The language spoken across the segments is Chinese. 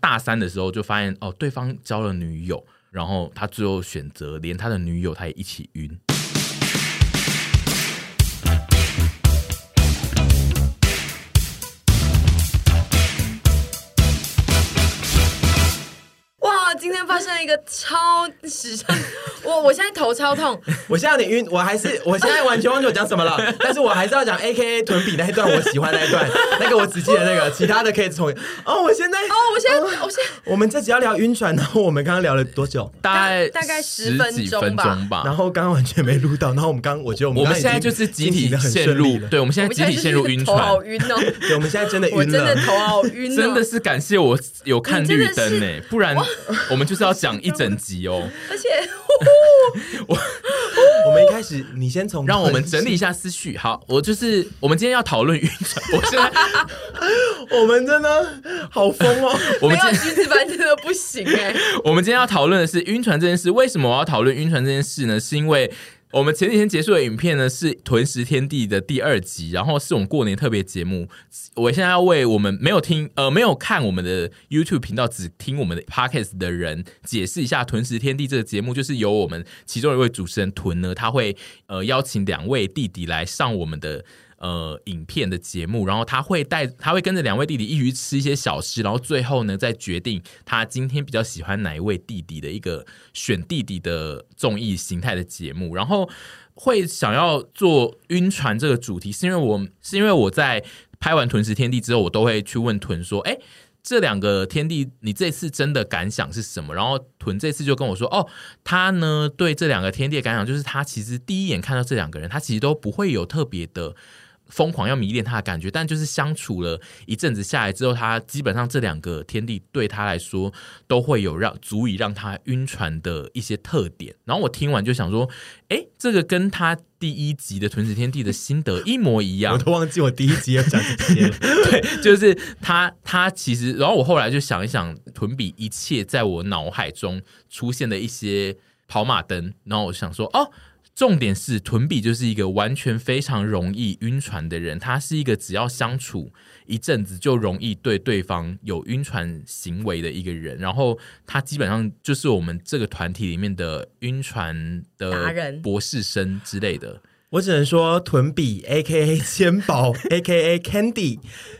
大三的时候就发现哦，对方交了女友，然后他最后选择连他的女友他也一起晕。哇，今天发生今天发生了一个超史上，我 我现在头超痛，我现在有点晕，我还是我现在完全忘记我讲什么了，但是我还是要讲 A K A 臀比那一段，我喜欢那一段，那个我只记得那个，其他的可以从哦，我现在哦，我现在、哦、我现在，我们这集要聊晕船，然后我们刚刚聊了多久？大概大概十分钟吧，然后刚刚完全没录到，然后我们刚我觉得我们现在就是集体陷入，对，我们现在集体陷入晕船，好晕哦，对，我们现在真的晕了，我真的头好晕、哦，真的是感谢我有看绿灯呢，不然我们就是要讲一。整集哦，而且 我我们一开始，你先从让我们整理一下思绪。好，我就是我们今天要讨论晕船。我现在 我们真的好疯哦，我们今天橘子班真的不行哎。我们今天要讨论的是晕船这件事。为什么我要讨论晕船这件事呢？是因为。我们前几天结束的影片呢，是《屯食天地》的第二集，然后是我们过年特别节目。我现在要为我们没有听呃没有看我们的 YouTube 频道，只听我们的 Podcast 的人解释一下，《屯食天地》这个节目就是由我们其中一位主持人屯呢，他会呃邀请两位弟弟来上我们的。呃，影片的节目，然后他会带，他会跟着两位弟弟一起吃一些小吃，然后最后呢，再决定他今天比较喜欢哪一位弟弟的一个选弟弟的综艺形态的节目。然后会想要做晕船这个主题，是因为我是因为我在拍完《屯食天地》之后，我都会去问屯说：“哎，这两个天地，你这次真的感想是什么？”然后屯这次就跟我说：“哦，他呢对这两个天地的感想，就是他其实第一眼看到这两个人，他其实都不会有特别的。”疯狂要迷恋他的感觉，但就是相处了一阵子下来之后，他基本上这两个天地对他来说都会有让足以让他晕船的一些特点。然后我听完就想说，哎，这个跟他第一集的《屯子天地》的心得一模一样。我都忘记我第一集要讲这些。对，就是他，他其实，然后我后来就想一想，屯比一切在我脑海中出现的一些跑马灯，然后我想说，哦。重点是屯比就是一个完全非常容易晕船的人，他是一个只要相处一阵子就容易对对方有晕船行为的一个人，然后他基本上就是我们这个团体里面的晕船的博士生之类的。我只能说，臀比 A K A 千宝 A K A Candy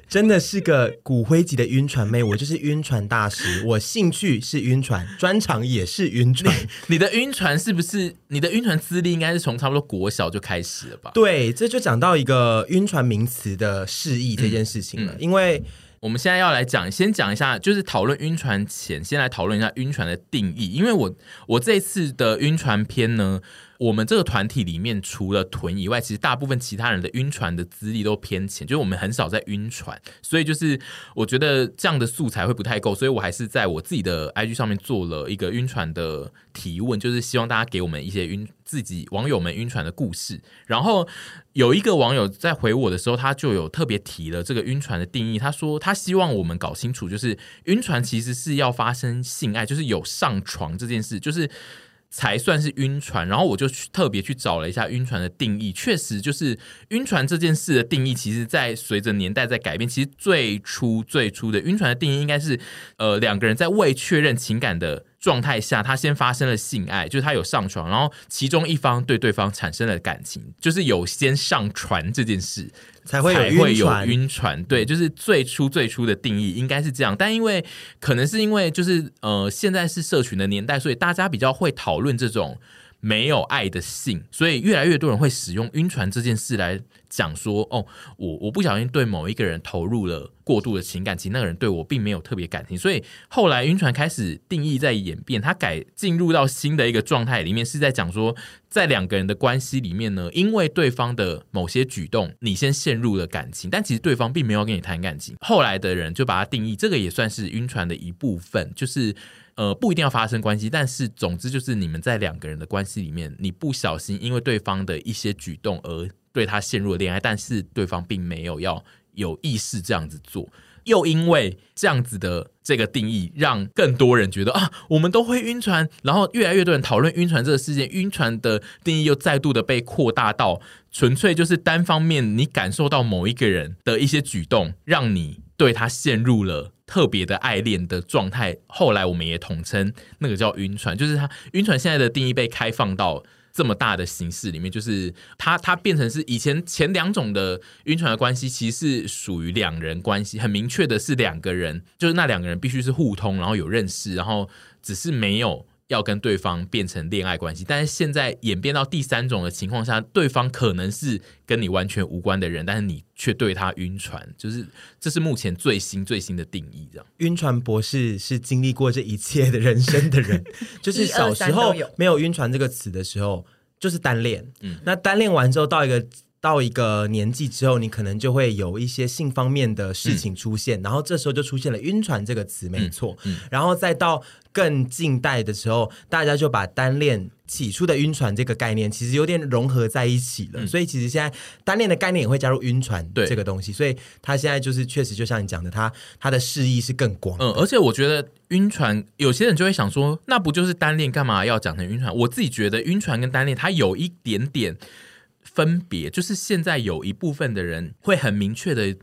真的是个骨灰级的晕船妹。我就是晕船大师，我兴趣是晕船，专长也是晕船。你，你的晕船是不是？你的晕船资历应该是从差不多国小就开始了吧？对，这就讲到一个晕船名词的释义这件事情了。嗯嗯、因为我们现在要来讲，先讲一下，就是讨论晕船前，先来讨论一下晕船的定义。因为我我这次的晕船篇呢。我们这个团体里面，除了屯以外，其实大部分其他人的晕船的资历都偏浅，就是我们很少在晕船，所以就是我觉得这样的素材会不太够，所以我还是在我自己的 IG 上面做了一个晕船的提问，就是希望大家给我们一些晕自己网友们晕船的故事。然后有一个网友在回我的时候，他就有特别提了这个晕船的定义，他说他希望我们搞清楚，就是晕船其实是要发生性爱，就是有上床这件事，就是。才算是晕船，然后我就去特别去找了一下晕船的定义，确实就是晕船这件事的定义，其实在随着年代在改变。其实最初最初的晕船的定义应该是，呃，两个人在未确认情感的状态下，他先发生了性爱，就是他有上床，然后其中一方对对方产生了感情，就是有先上船这件事。才会有晕船，对，就是最初最初的定义应该是这样，但因为可能是因为就是呃，现在是社群的年代，所以大家比较会讨论这种。没有爱的性，所以越来越多人会使用晕船这件事来讲说，哦，我我不小心对某一个人投入了过度的情感，其实那个人对我并没有特别感情，所以后来晕船开始定义在演变，它改进入到新的一个状态里面，是在讲说，在两个人的关系里面呢，因为对方的某些举动，你先陷入了感情，但其实对方并没有跟你谈感情，后来的人就把它定义，这个也算是晕船的一部分，就是。呃，不一定要发生关系，但是总之就是你们在两个人的关系里面，你不小心因为对方的一些举动而对他陷入了恋爱，但是对方并没有要有意识这样子做，又因为这样子的这个定义，让更多人觉得啊，我们都会晕船，然后越来越多人讨论晕船这个事件，晕船的定义又再度的被扩大到纯粹就是单方面你感受到某一个人的一些举动，让你对他陷入了。特别的爱恋的状态，后来我们也统称那个叫晕船，就是他晕船现在的定义被开放到这么大的形式里面，就是它它变成是以前前两种的晕船的关系，其实是属于两人关系，很明确的是两个人，就是那两个人必须是互通，然后有认识，然后只是没有。要跟对方变成恋爱关系，但是现在演变到第三种的情况下，对方可能是跟你完全无关的人，但是你却对他晕船，就是这是目前最新最新的定义。这样，晕船博士是经历过这一切的人生的人，就是小时候没有晕船这个词的时候，就是单恋。嗯，那单恋完之后到一个。到一个年纪之后，你可能就会有一些性方面的事情出现，嗯、然后这时候就出现了“晕船”这个词，没错。嗯嗯、然后再到更近代的时候，大家就把单恋起初的晕船这个概念，其实有点融合在一起了。嗯、所以其实现在单恋的概念也会加入晕船这个东西。所以他现在就是确实就像你讲的，他他的释义是更广。嗯，而且我觉得晕船，有些人就会想说，那不就是单恋，干嘛要讲成晕船？我自己觉得晕船跟单恋，它有一点点。分别就是现在有一部分的人会很明确的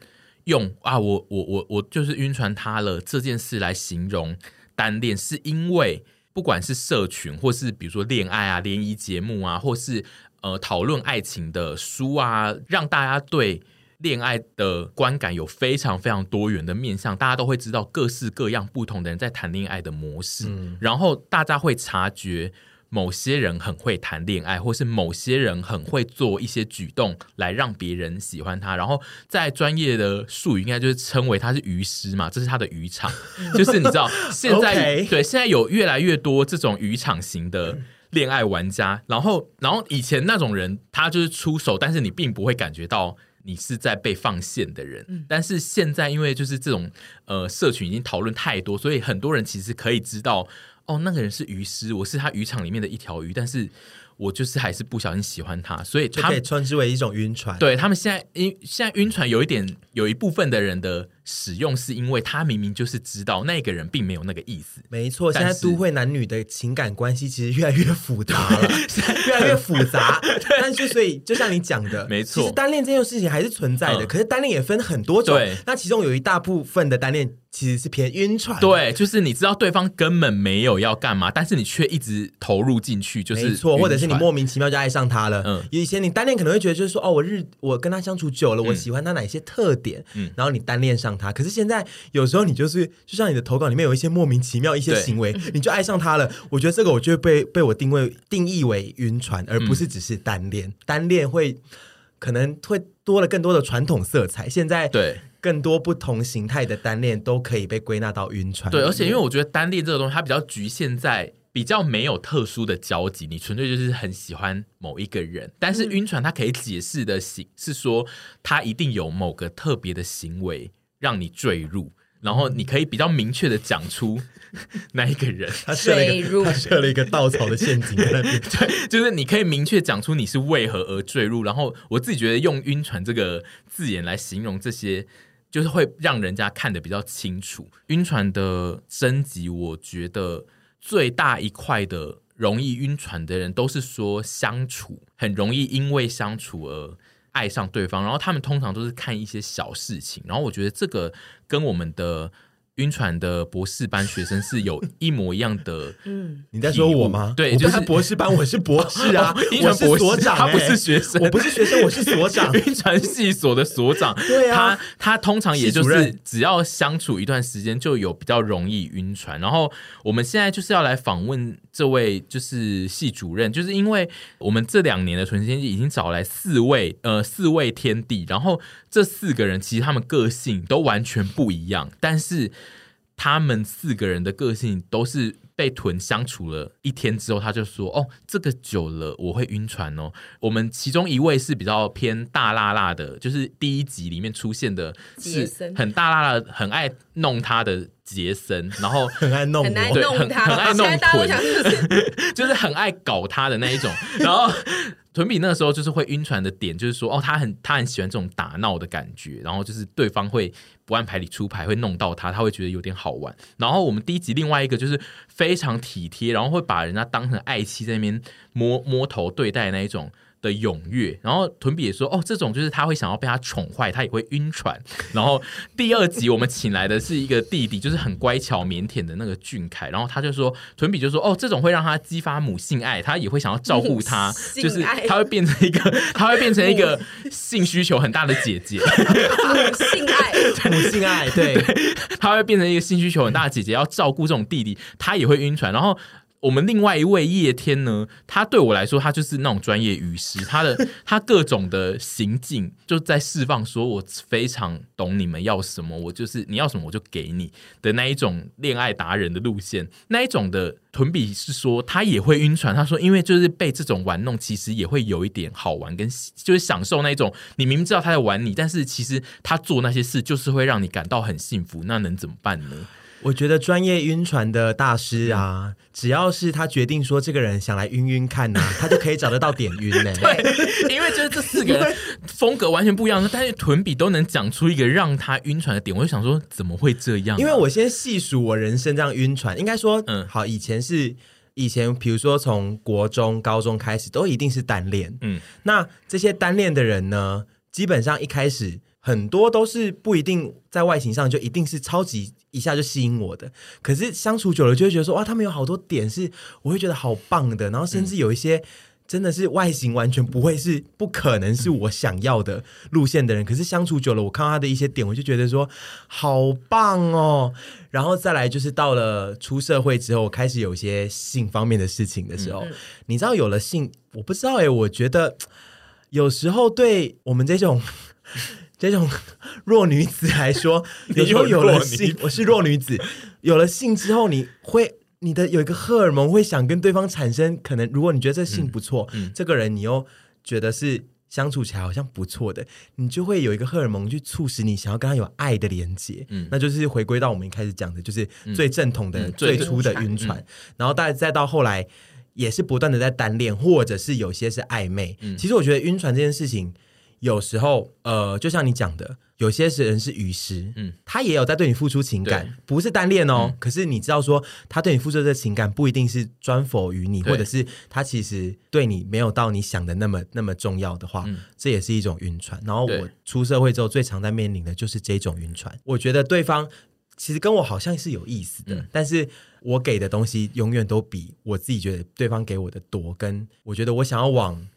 用啊，我我我我就是晕船他了这件事来形容单恋，是因为不管是社群或是比如说恋爱啊、联谊节目啊，或是呃讨论爱情的书啊，让大家对恋爱的观感有非常非常多元的面向，大家都会知道各式各样不同的人在谈恋爱的模式，嗯、然后大家会察觉。某些人很会谈恋爱，或是某些人很会做一些举动来让别人喜欢他，然后在专业的术语应该就是称为他是鱼师嘛，这是他的渔场，就是你知道现在.对现在有越来越多这种渔场型的恋爱玩家，然后然后以前那种人他就是出手，但是你并不会感觉到你是在被放线的人，但是现在因为就是这种呃社群已经讨论太多，所以很多人其实可以知道。哦，那个人是鱼师，我是他渔场里面的一条鱼，但是我就是还是不小心喜欢他，所以他就可以称之为一种晕船。对他们现在，因现在晕船有一点，有一部分的人的。使用是因为他明明就是知道那个人并没有那个意思。没错，现在都会男女的情感关系其实越来越复杂了，越来越复杂。但是所以就像你讲的，没错，其实单恋这件事情还是存在的。可是单恋也分很多种，那其中有一大部分的单恋其实是偏晕船。对，就是你知道对方根本没有要干嘛，但是你却一直投入进去，就是没错，或者是你莫名其妙就爱上他了。嗯，以前你单恋可能会觉得就是说，哦，我日我跟他相处久了，我喜欢他哪些特点，嗯，然后你单恋上。他，可是现在有时候你就是，就像你的投稿里面有一些莫名其妙一些行为，你就爱上他了。我觉得这个，我就会被被我定位定义为晕船，而不是只是单恋。嗯、单恋会可能会多了更多的传统色彩。现在对更多不同形态的单恋都可以被归纳到晕船。对，而且因为我觉得单恋这个东西，它比较局限在比较没有特殊的交集，你纯粹就是很喜欢某一个人。但是晕船，它可以解释的行是说，他一定有某个特别的行为。让你坠入，然后你可以比较明确的讲出那一个人，他设了一个他设了一个稻草的陷阱在那边，对，就是你可以明确讲出你是为何而坠入。然后我自己觉得用“晕船”这个字眼来形容这些，就是会让人家看得比较清楚。晕船的升级，我觉得最大一块的容易晕船的人，都是说相处很容易，因为相处而。爱上对方，然后他们通常都是看一些小事情，然后我觉得这个跟我们的。晕船的博士班学生是有一模一样的。嗯，你在说我吗？对，就是博士班，我是博士啊，我是所长，他不是学生，我不是学生，我是所长，晕船系所的所长。对啊，他他通常也就是只要相处一段时间，就有比较容易晕船。然后我们现在就是要来访问这位就是系主任，就是因为我们这两年的存心已经找来四位呃四位天地，然后这四个人其实他们个性都完全不一样，但是。他们四个人的个性都是被豚相处了一天之后，他就说：“哦，这个久了我会晕船哦。”我们其中一位是比较偏大辣辣的，就是第一集里面出现的是很大辣辣，很爱弄他的杰森，然后 很爱弄，很爱弄他，很爱弄豚，就是很爱搞他的那一种，然后。屯比那个时候就是会晕船的点，就是说哦，他很他很喜欢这种打闹的感觉，然后就是对方会不按牌理出牌，会弄到他，他会觉得有点好玩。然后我们第一集另外一个就是非常体贴，然后会把人家当成爱妻在那边摸摸头对待那一种的踊跃。然后屯比也说，哦，这种就是他会想要被他宠坏，他也会晕船。然后第二集我们请来的是一个弟弟，就是很乖巧腼腆的那个俊凯。然后他就说，屯比就说，哦，这种会让他激发母性爱，他也会想要照顾他，就是他会变成一个，他会变成一个性需求很大的姐姐。母性爱，母性爱，对，他会变成一个性需求很大的姐姐，要照顾这种弟弟，他也会晕船。然后。我们另外一位叶天呢，他对我来说，他就是那种专业语师，他的 他各种的行径就在释放，说我非常懂你们要什么，我就是你要什么我就给你的那一种恋爱达人的路线，那一种的屯比是说他也会晕船，他说因为就是被这种玩弄，其实也会有一点好玩，跟就是享受那一种，你明明知道他在玩你，但是其实他做那些事就是会让你感到很幸福，那能怎么办呢？我觉得专业晕船的大师啊，只要是他决定说这个人想来晕晕看呐、啊，他就可以找得到点晕呢。对，因为就是这四个人风格完全不一样，但是屯比都能讲出一个让他晕船的点，我就想说怎么会这样、啊？因为我先细数我人生这样晕船，应该说，嗯，好，以前是以前，比如说从国中、高中开始，都一定是单恋，嗯，那这些单恋的人呢，基本上一开始。很多都是不一定在外形上就一定是超级一下就吸引我的，可是相处久了就会觉得说哇，他们有好多点是我会觉得好棒的，然后甚至有一些真的是外形完全不会是不可能是我想要的路线的人，可是相处久了，我看到他的一些点，我就觉得说好棒哦。然后再来就是到了出社会之后，开始有一些性方面的事情的时候，你知道有了性，我不知道哎，我觉得有时候对我们这种。这种弱女子来说，有时候有了性，我是弱女子，有了性之后，你会你的有一个荷尔蒙会想跟对方产生可能，如果你觉得这性不错，嗯嗯、这个人你又觉得是相处起来好像不错的，你就会有一个荷尔蒙去促使你想要跟他有爱的连接，嗯，那就是回归到我们一开始讲的，就是最正统的、嗯、最初的晕船，嗯、然后再再到后来也是不断的在单恋，或者是有些是暧昧。嗯、其实我觉得晕船这件事情。有时候，呃，就像你讲的，有些人是鱼师，嗯，他也有在对你付出情感，不是单恋哦。嗯、可是你知道说，他对你付出的情感不一定是专 for 于你，或者是他其实对你没有到你想的那么那么重要的话，嗯、这也是一种晕船。然后我出社会之后，最常在面临的就是这种晕船。我觉得对方其实跟我好像是有意思的，嗯、但是我给的东西永远都比我自己觉得对方给我的多。跟我觉得我想要往。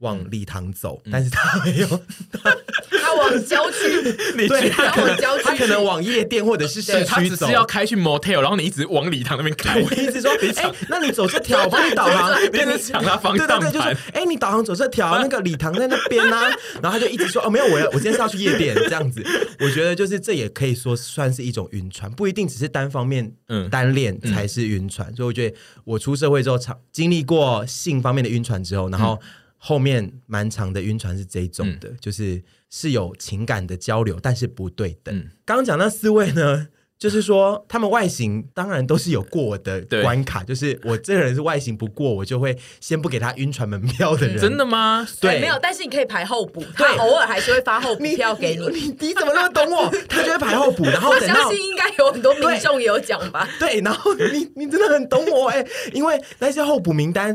往礼堂走，嗯、但是他没有，他，往郊区，你对他可能他可能往夜店或者是市区走，他只是要开去 motel，然后你一直往礼堂那边开，我一直说，哎、欸，那你走这条，我帮你导航，你一直抢他方向盘，对对对，就是，哎、欸，你导航走这条，那个礼堂在那边啊，然后他就一直说，哦，没有，我要，我今天是要去夜店，这样子，我觉得就是这也可以说算是一种晕船，不一定只是单方面，嗯，单恋才是晕船，嗯、所以我觉得我出社会之后，常经历过性方面的晕船之后，然后。嗯后面蛮长的晕船是这一种的，嗯、就是是有情感的交流，但是不对等。嗯、刚刚讲那四位呢，就是说他们外形当然都是有过我的关卡，就是我这个人是外形不过，我就会先不给他晕船门票的人。真的吗？对，没有，但是你可以排候补，他偶尔还是会发候补票给你。你你，你怎么那么懂我？他就会排候补，然后等到我相信应该有很多民众也有讲吧？对，然后你你真的很懂我哎，因为那些候补名单。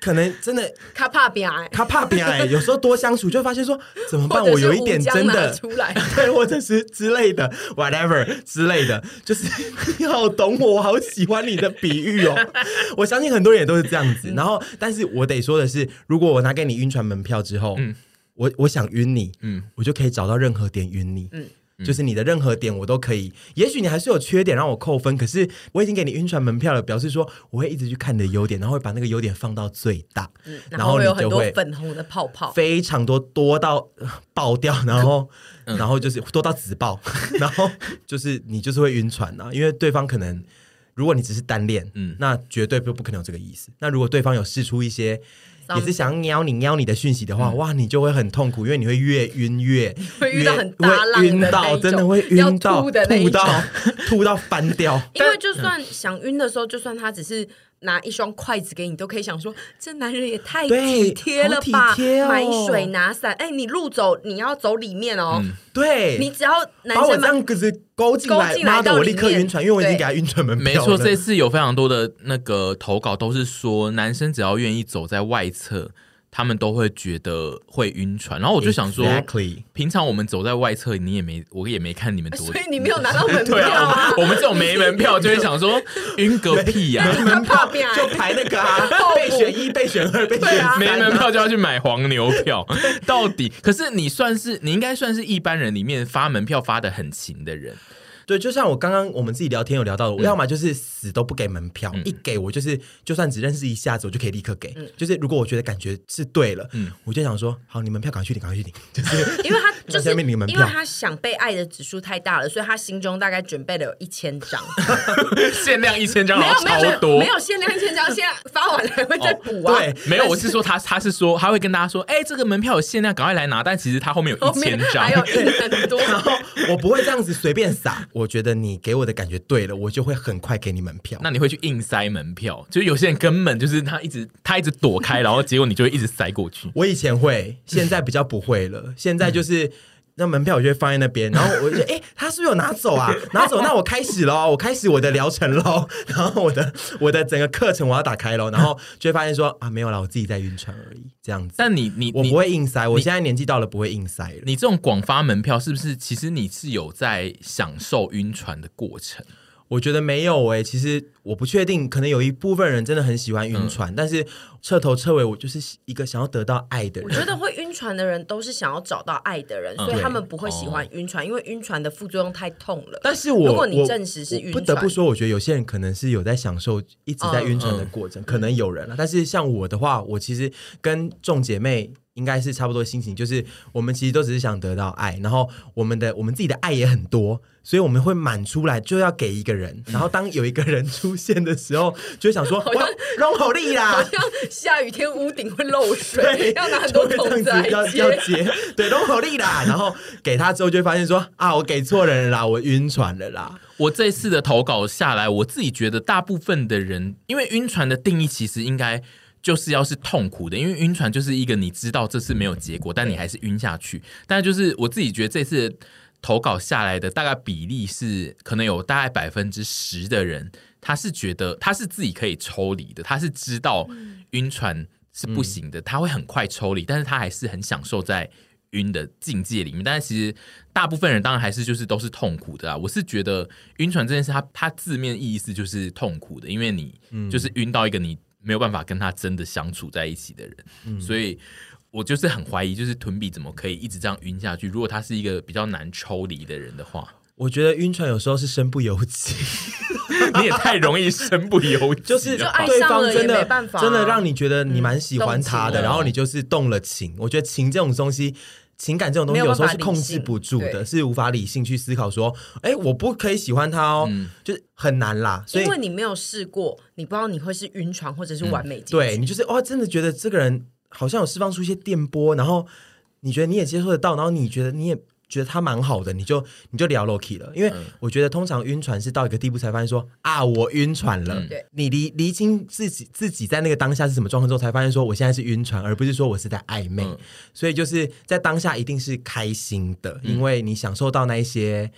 可能真的他怕变矮，他怕变矮。有时候多相处，就会发现说怎么办？我有一点真的出来，对，或者是之类的，whatever 之类的，就是 你好懂我，我好喜欢你的比喻哦。我相信很多人也都是这样子。然后，但是我得说的是，如果我拿给你晕船门票之后，嗯，我我想晕你，嗯，我就可以找到任何点晕你，嗯。就是你的任何点我都可以，也许你还是有缺点让我扣分，可是我已经给你晕船门票了，表示说我会一直去看你的优点，然后会把那个优点放到最大，嗯、然后会有很多粉红的泡泡，非常多多到爆掉，然后、嗯、然后就是多到紫爆，然后就是你就是会晕船啊，因为对方可能如果你只是单恋，嗯，那绝对不不可能有这个意思。那如果对方有试出一些。也是想要你撩你的讯息的话，哇，你就会很痛苦，因为你会越晕越 会遇到真的会晕到吐到吐到翻掉。因为就算想晕的时候，就算他只是拿一双筷子给你，都可以想说，这男人也太体贴了吧？买水拿伞，哎，你路走你要走里面哦。对，你只要男生这样子勾进来，妈的，我立刻晕船，因为我已经给他晕船门票了。没错，这次有非常多的那个投稿都是说，男生只要愿意走在外侧。他们都会觉得会晕船，然后我就想说，Exactly. 平常我们走在外侧，你也没，我也没看你们多，所以你没有拿到门票 啊？啊我们这种没门票就会想说晕个屁呀、啊！没门票就排那个啊，备选一、备选二、备选三、啊，没门票就要去买黄牛票。到底，可是你算是，你应该算是一般人里面发门票发的很勤的人。对，就像我刚刚我们自己聊天有聊到的，我要么就是死都不给门票，嗯、一给我就是就算只认识一下子，我就可以立刻给。嗯、就是如果我觉得感觉是对了，嗯，我就想说，好，你门票赶快去领，赶快去领。就是因为他就是因为他想被爱的指数太大了，所以他心中大概准备了有一千张，限量一千张，没有超多，没有限量一千张，现在发完了还会再补啊、哦。对，没有，我是说他他是说他会跟大家说，哎，这个门票有限量，赶快来拿。但其实他后面有一千张，还有 很多。然后我不会这样子随便撒，我觉得你给。给我的感觉对了，我就会很快给你门票。那你会去硬塞门票？就有些人根本就是他一直他一直躲开，然后结果你就会一直塞过去。我以前会，现在比较不会了。现在就是。那门票我就会放在那边，然后我就哎、欸，他是不是有拿走啊？拿走，那我开始喽，我开始我的疗程喽，然后我的我的整个课程我要打开喽，然后就会发现说 啊，没有啦，我自己在晕船而已，这样子。但你你我不会硬塞，我现在年纪到了不会硬塞了。你这种广发门票是不是？其实你是有在享受晕船的过程？我觉得没有诶、欸，其实我不确定，可能有一部分人真的很喜欢晕船，嗯、但是彻头彻尾我就是一个想要得到爱的人。我觉得会晕船的人都是想要找到爱的人，嗯、所以他们不会喜欢晕船，哦、因为晕船的副作用太痛了。但是我如果你证实是晕船，不得不说，我觉得有些人可能是有在享受一直在晕船的过程，嗯、可能有人了。但是像我的话，我其实跟众姐妹。应该是差不多心情，就是我们其实都只是想得到爱，然后我们的我们自己的爱也很多，所以我们会满出来就要给一个人，然后当有一个人出现的时候，就会想说哇，容好利啦，好像下雨天屋顶会漏水，要拿很多桶子要要接，对，容好利啦，然后给他之后就会发现说啊，我给错人了啦，我晕船了啦。我这次的投稿下来，我自己觉得大部分的人，因为晕船的定义其实应该。就是要是痛苦的，因为晕船就是一个你知道这次没有结果，但你还是晕下去。但就是我自己觉得这次投稿下来的大概比例是，可能有大概百分之十的人，他是觉得他是自己可以抽离的，他是知道晕船是不行的，他会很快抽离，但是他还是很享受在晕的境界里面。但是其实大部分人当然还是就是都是痛苦的啊。我是觉得晕船这件事，它它字面意思就是痛苦的，因为你就是晕到一个你。没有办法跟他真的相处在一起的人，嗯、所以我就是很怀疑，就是屯比怎么可以一直这样晕下去？如果他是一个比较难抽离的人的话，我觉得晕船有时候是身不由己，你也太容易身不由己，就是对方真的真的让你觉得你蛮喜欢他的，嗯、然后你就是动了情。我觉得情这种东西。情感这种东西有时候是控制不住的，是无法理性去思考说，哎，我不可以喜欢他哦，嗯、就是很难啦。所以因为你没有试过，你不知道你会是晕船或者是完美、嗯。对，你就是哇，真的觉得这个人好像有释放出一些电波，然后你觉得你也接受得到，然后你觉得你也。觉得他蛮好的，你就你就聊 Loki 了，因为我觉得通常晕船是到一个地步才发现说啊，我晕船了。嗯、你离离清自己自己在那个当下是什么状况之后，才发现说我现在是晕船，而不是说我是在暧昧。嗯、所以就是在当下一定是开心的，因为你享受到那一些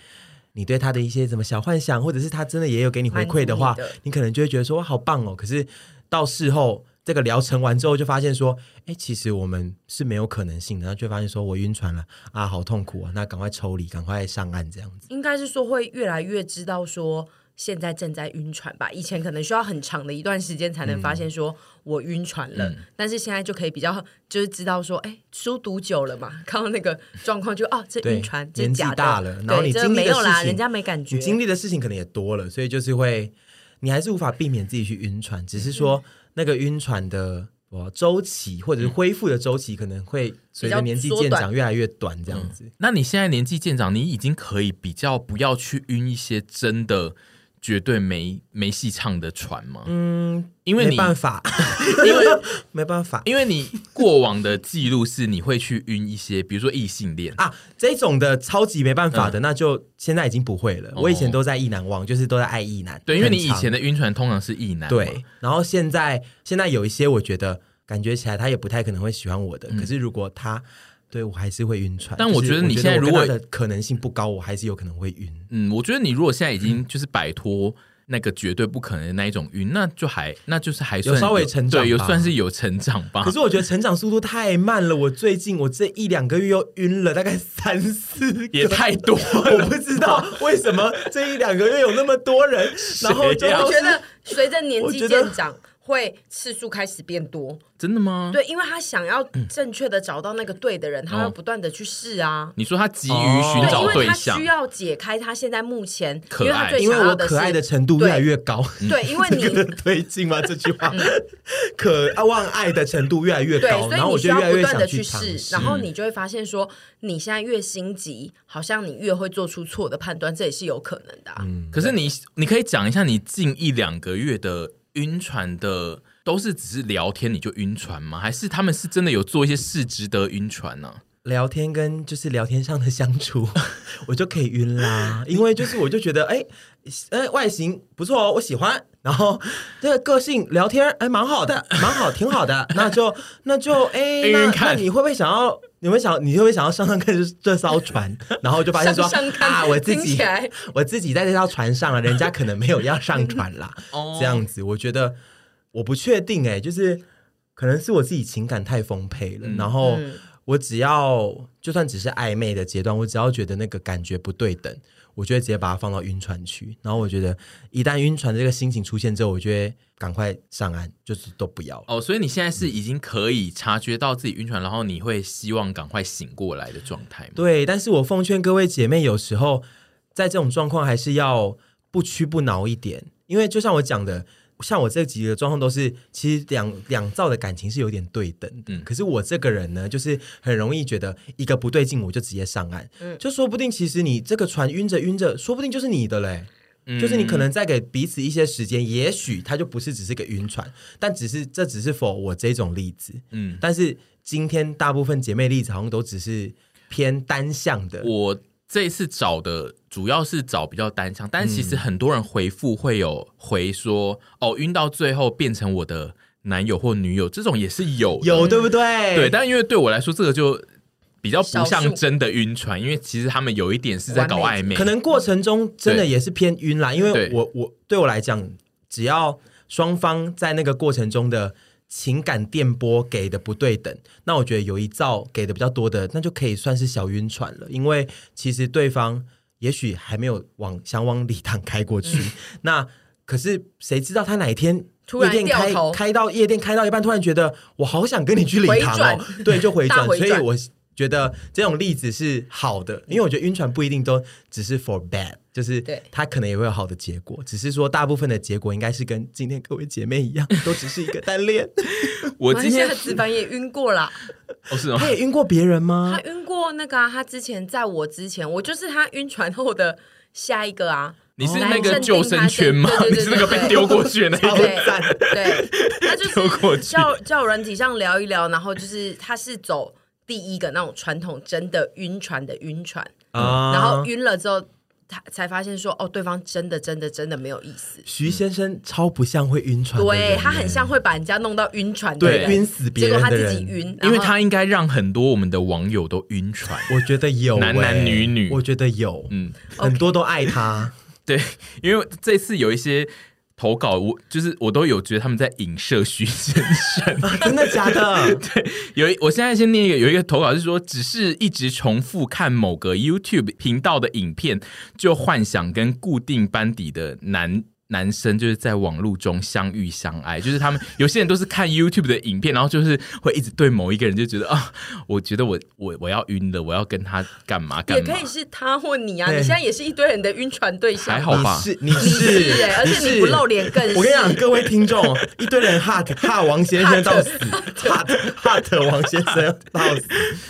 你对他的一些什么小幻想，或者是他真的也有给你回馈的话，的你可能就会觉得说哇，好棒哦。可是到事后。这个疗程完之后，就发现说，哎，其实我们是没有可能性的。然后就发现说我晕船了啊，好痛苦啊！那赶快抽离，赶快上岸，这样子。应该是说会越来越知道说现在正在晕船吧。以前可能需要很长的一段时间才能发现说我晕船了，嗯、但是现在就可以比较就是知道说，哎，书读久了嘛，看到那个状况就哦，这晕船，年纪大了，然后你经历的事情，没有啦，人家没感觉，你经历的事情可能也多了，所以就是会，你还是无法避免自己去晕船，只是说那个晕船的。哦，周期或者是恢复的周期可能会随着年纪渐长越来越短，这样子。嗯，那你现在年纪渐长，你已经可以比较不要去晕一些真的。绝对没没戏唱的船吗？嗯，因为你没办法，因为 没办法，因为你过往的记录是你会去晕一些，比如说异性恋啊这种的超级没办法的，嗯、那就现在已经不会了。我以前都在意难忘，就是都在爱意难。对，因为你以前的晕船通常是意难。对，然后现在现在有一些，我觉得感觉起来他也不太可能会喜欢我的。嗯、可是如果他。对，我还是会晕船，但我觉得你现在如果的可能性不高，我还是有可能会晕。嗯，我觉得你如果现在已经就是摆脱那个绝对不可能的那一种晕，那就还那就是还算有稍微成长，对，有算是有成长吧。可是我觉得成长速度太慢了，我最近我这一两个月又晕了大概三四个，也太多 了，我不知道为什么这一两个月有那么多人，然后就我觉得随着年纪渐长。会次数开始变多，真的吗？对，因为他想要正确的找到那个对的人，嗯、他要不断的去试啊。你说他急于寻找对象，对，因为他需要解开他现在目前可爱，因为他最想要的因为我可爱的程度越来越高。对，因为你推进吗？这句话，渴望爱的程度越来越高，然后我就越来越想去试，然后你就会发现说，你现在越心急，好像你越会做出错的判断，这也是有可能的、啊。嗯，可是你你可以讲一下你近一两个月的。晕船的都是只是聊天你就晕船吗？还是他们是真的有做一些事值得晕船呢、聊天跟就是聊天上的相处，我就可以晕啦。因为就是我就觉得哎哎、欸欸、外形不错哦，我喜欢。然后这个个性聊天哎蛮好的，蛮好挺好的。那就 那就哎、欸、那那你会不会想要？你会想你会不会想要上上看这这艘船？然后就发现说上上啊我自己我自己在这艘船上了，人家可能没有要上船啦。这样子我觉得我不确定哎、欸，就是可能是我自己情感太丰沛了，嗯、然后。嗯我只要就算只是暧昧的阶段，我只要觉得那个感觉不对等，我就会直接把它放到晕船区。然后我觉得一旦晕船这个心情出现之后，我就会赶快上岸，就是都不要。哦，所以你现在是已经可以察觉到自己晕船，然后你会希望赶快醒过来的状态吗？对，但是我奉劝各位姐妹，有时候在这种状况还是要不屈不挠一点，因为就像我讲的。像我这几个状况都是，其实两两造的感情是有点对等的。嗯，可是我这个人呢，就是很容易觉得一个不对劲，我就直接上岸。嗯，就说不定其实你这个船晕着晕着，说不定就是你的嘞。嗯，就是你可能再给彼此一些时间，也许它就不是只是个晕船，但只是这只是 for 我这种例子。嗯，但是今天大部分姐妹例子好像都只是偏单向的。我。这一次找的主要是找比较单向，但其实很多人回复会有回说、嗯、哦，晕到最后变成我的男友或女友，这种也是有有对不对？对，但因为对我来说，这个就比较不像真的晕船，因为其实他们有一点是在搞暧昧，可能过程中真的也是偏晕啦。因为我我对我来讲，只要双方在那个过程中的。情感电波给的不对等，那我觉得有一兆给的比较多的，那就可以算是小晕船了。因为其实对方也许还没有往想往礼堂开过去，嗯、那可是谁知道他哪一天夜店开开到夜店开到一半，突然觉得我好想跟你去礼堂哦，对，就回转。所以我觉得这种例子是好的，因为我觉得晕船不一定都只是 for bad。就是他可能也会有好的结果，只是说大部分的结果应该是跟今天各位姐妹一样，都只是一个单恋。我今天子凡也晕过了，哦是吗？他也晕过别人吗？他晕过那个啊，他之前在我之前，我就是他晕船后的下一个啊。你是那个救生圈吗？你是那个被丢过去的那个？对，他就是 叫叫人体上聊一聊，然后就是他是走第一个那种传统真的晕船的晕船，嗯，然后晕了之后。他才发现说哦，对方真的真的真的没有意思。徐先生超不像会晕船，对，他很像会把人家弄到晕船的人，对，晕死别人的人，结果他自己晕，因为他应该让很多我们的网友都晕船。我觉得有男男女女，我觉得有，嗯，很多都爱他。对，因为这次有一些。投稿我就是我都有觉得他们在影射徐先生，啊，真的假的？对，有一我现在先念一个，有一个投稿是说，只是一直重复看某个 YouTube 频道的影片，就幻想跟固定班底的男。男生就是在网络中相遇相爱，就是他们有些人都是看 YouTube 的影片，然后就是会一直对某一个人就觉得啊，我觉得我我我要晕了，我要跟他干嘛干嘛。也可以是他或你啊，你现在也是一堆人的晕船对象，还好吧？是你是，你是而且你不露脸更是。我跟你讲，各位听众，一堆人 hot hot 王先生到死，hot hot 王先生到死。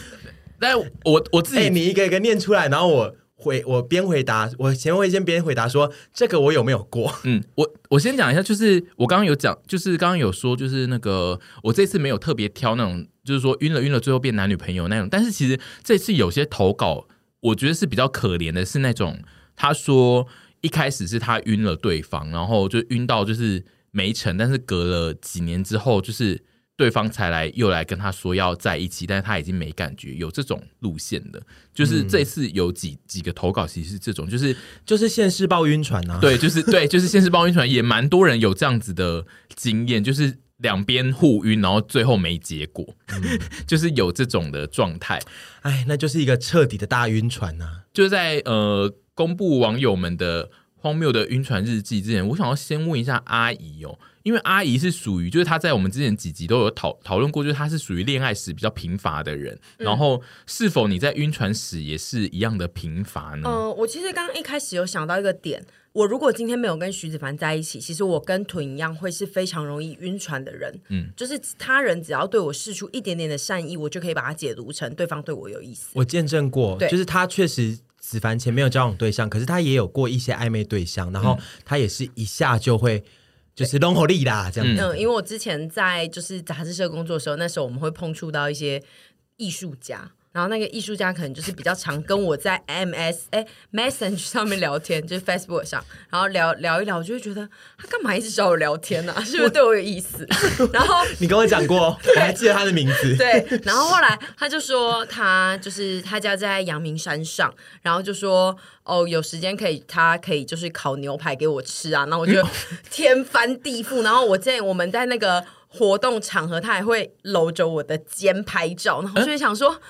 但我我自己、欸，你一个一个念出来，然后我。回我边回答，我前面会先边回答说这个我有没有过？嗯，我我先讲一下，就是我刚刚有讲，就是刚刚有说，就是那个我这次没有特别挑那种，就是说晕了晕了最后变男女朋友那种。但是其实这次有些投稿，我觉得是比较可怜的，是那种他说一开始是他晕了对方，然后就晕到就是没成，但是隔了几年之后，就是对方才来又来跟他说要在一起，但是他已经没感觉，有这种路线的，就是这次有几几个投稿，其实是这种，就是就是现世报晕船啊，对，就是对，就是现世报晕船，也蛮多人有这样子的经验，就是两边互晕，然后最后没结果，嗯、就是有这种的状态，哎，那就是一个彻底的大晕船呐、啊，就在呃公布网友们的。荒谬的晕船日记之前，我想要先问一下阿姨哦，因为阿姨是属于，就是她在我们之前几集都有讨讨论过，就是她是属于恋爱史比较贫乏的人，嗯、然后是否你在晕船史也是一样的贫乏呢？嗯、呃，我其实刚刚一开始有想到一个点，我如果今天没有跟徐子凡在一起，其实我跟豚一样会是非常容易晕船的人，嗯，就是他人只要对我示出一点点的善意，我就可以把它解读成对方对我有意思。我见证过，就是他确实。子凡前面有交往对象，可是他也有过一些暧昧对象，然后他也是一下就会就是龙火力啦这样子。嗯，因为我之前在就是杂志社工作的时候，那时候我们会碰触到一些艺术家。然后那个艺术家可能就是比较常跟我在 MS 哎 Messenger 上面聊天，就是 Facebook 上，然后聊聊一聊，我就会觉得他干嘛一直找我聊天呢、啊？是不是对我有意思？然后你跟我讲过，我还记得他的名字。对，然后后来他就说他就是他家在阳明山上，然后就说哦有时间可以他可以就是烤牛排给我吃啊，那我就天翻地覆。然后我在我们在那个活动场合，他还会搂着我的肩拍照，然后我就会想说。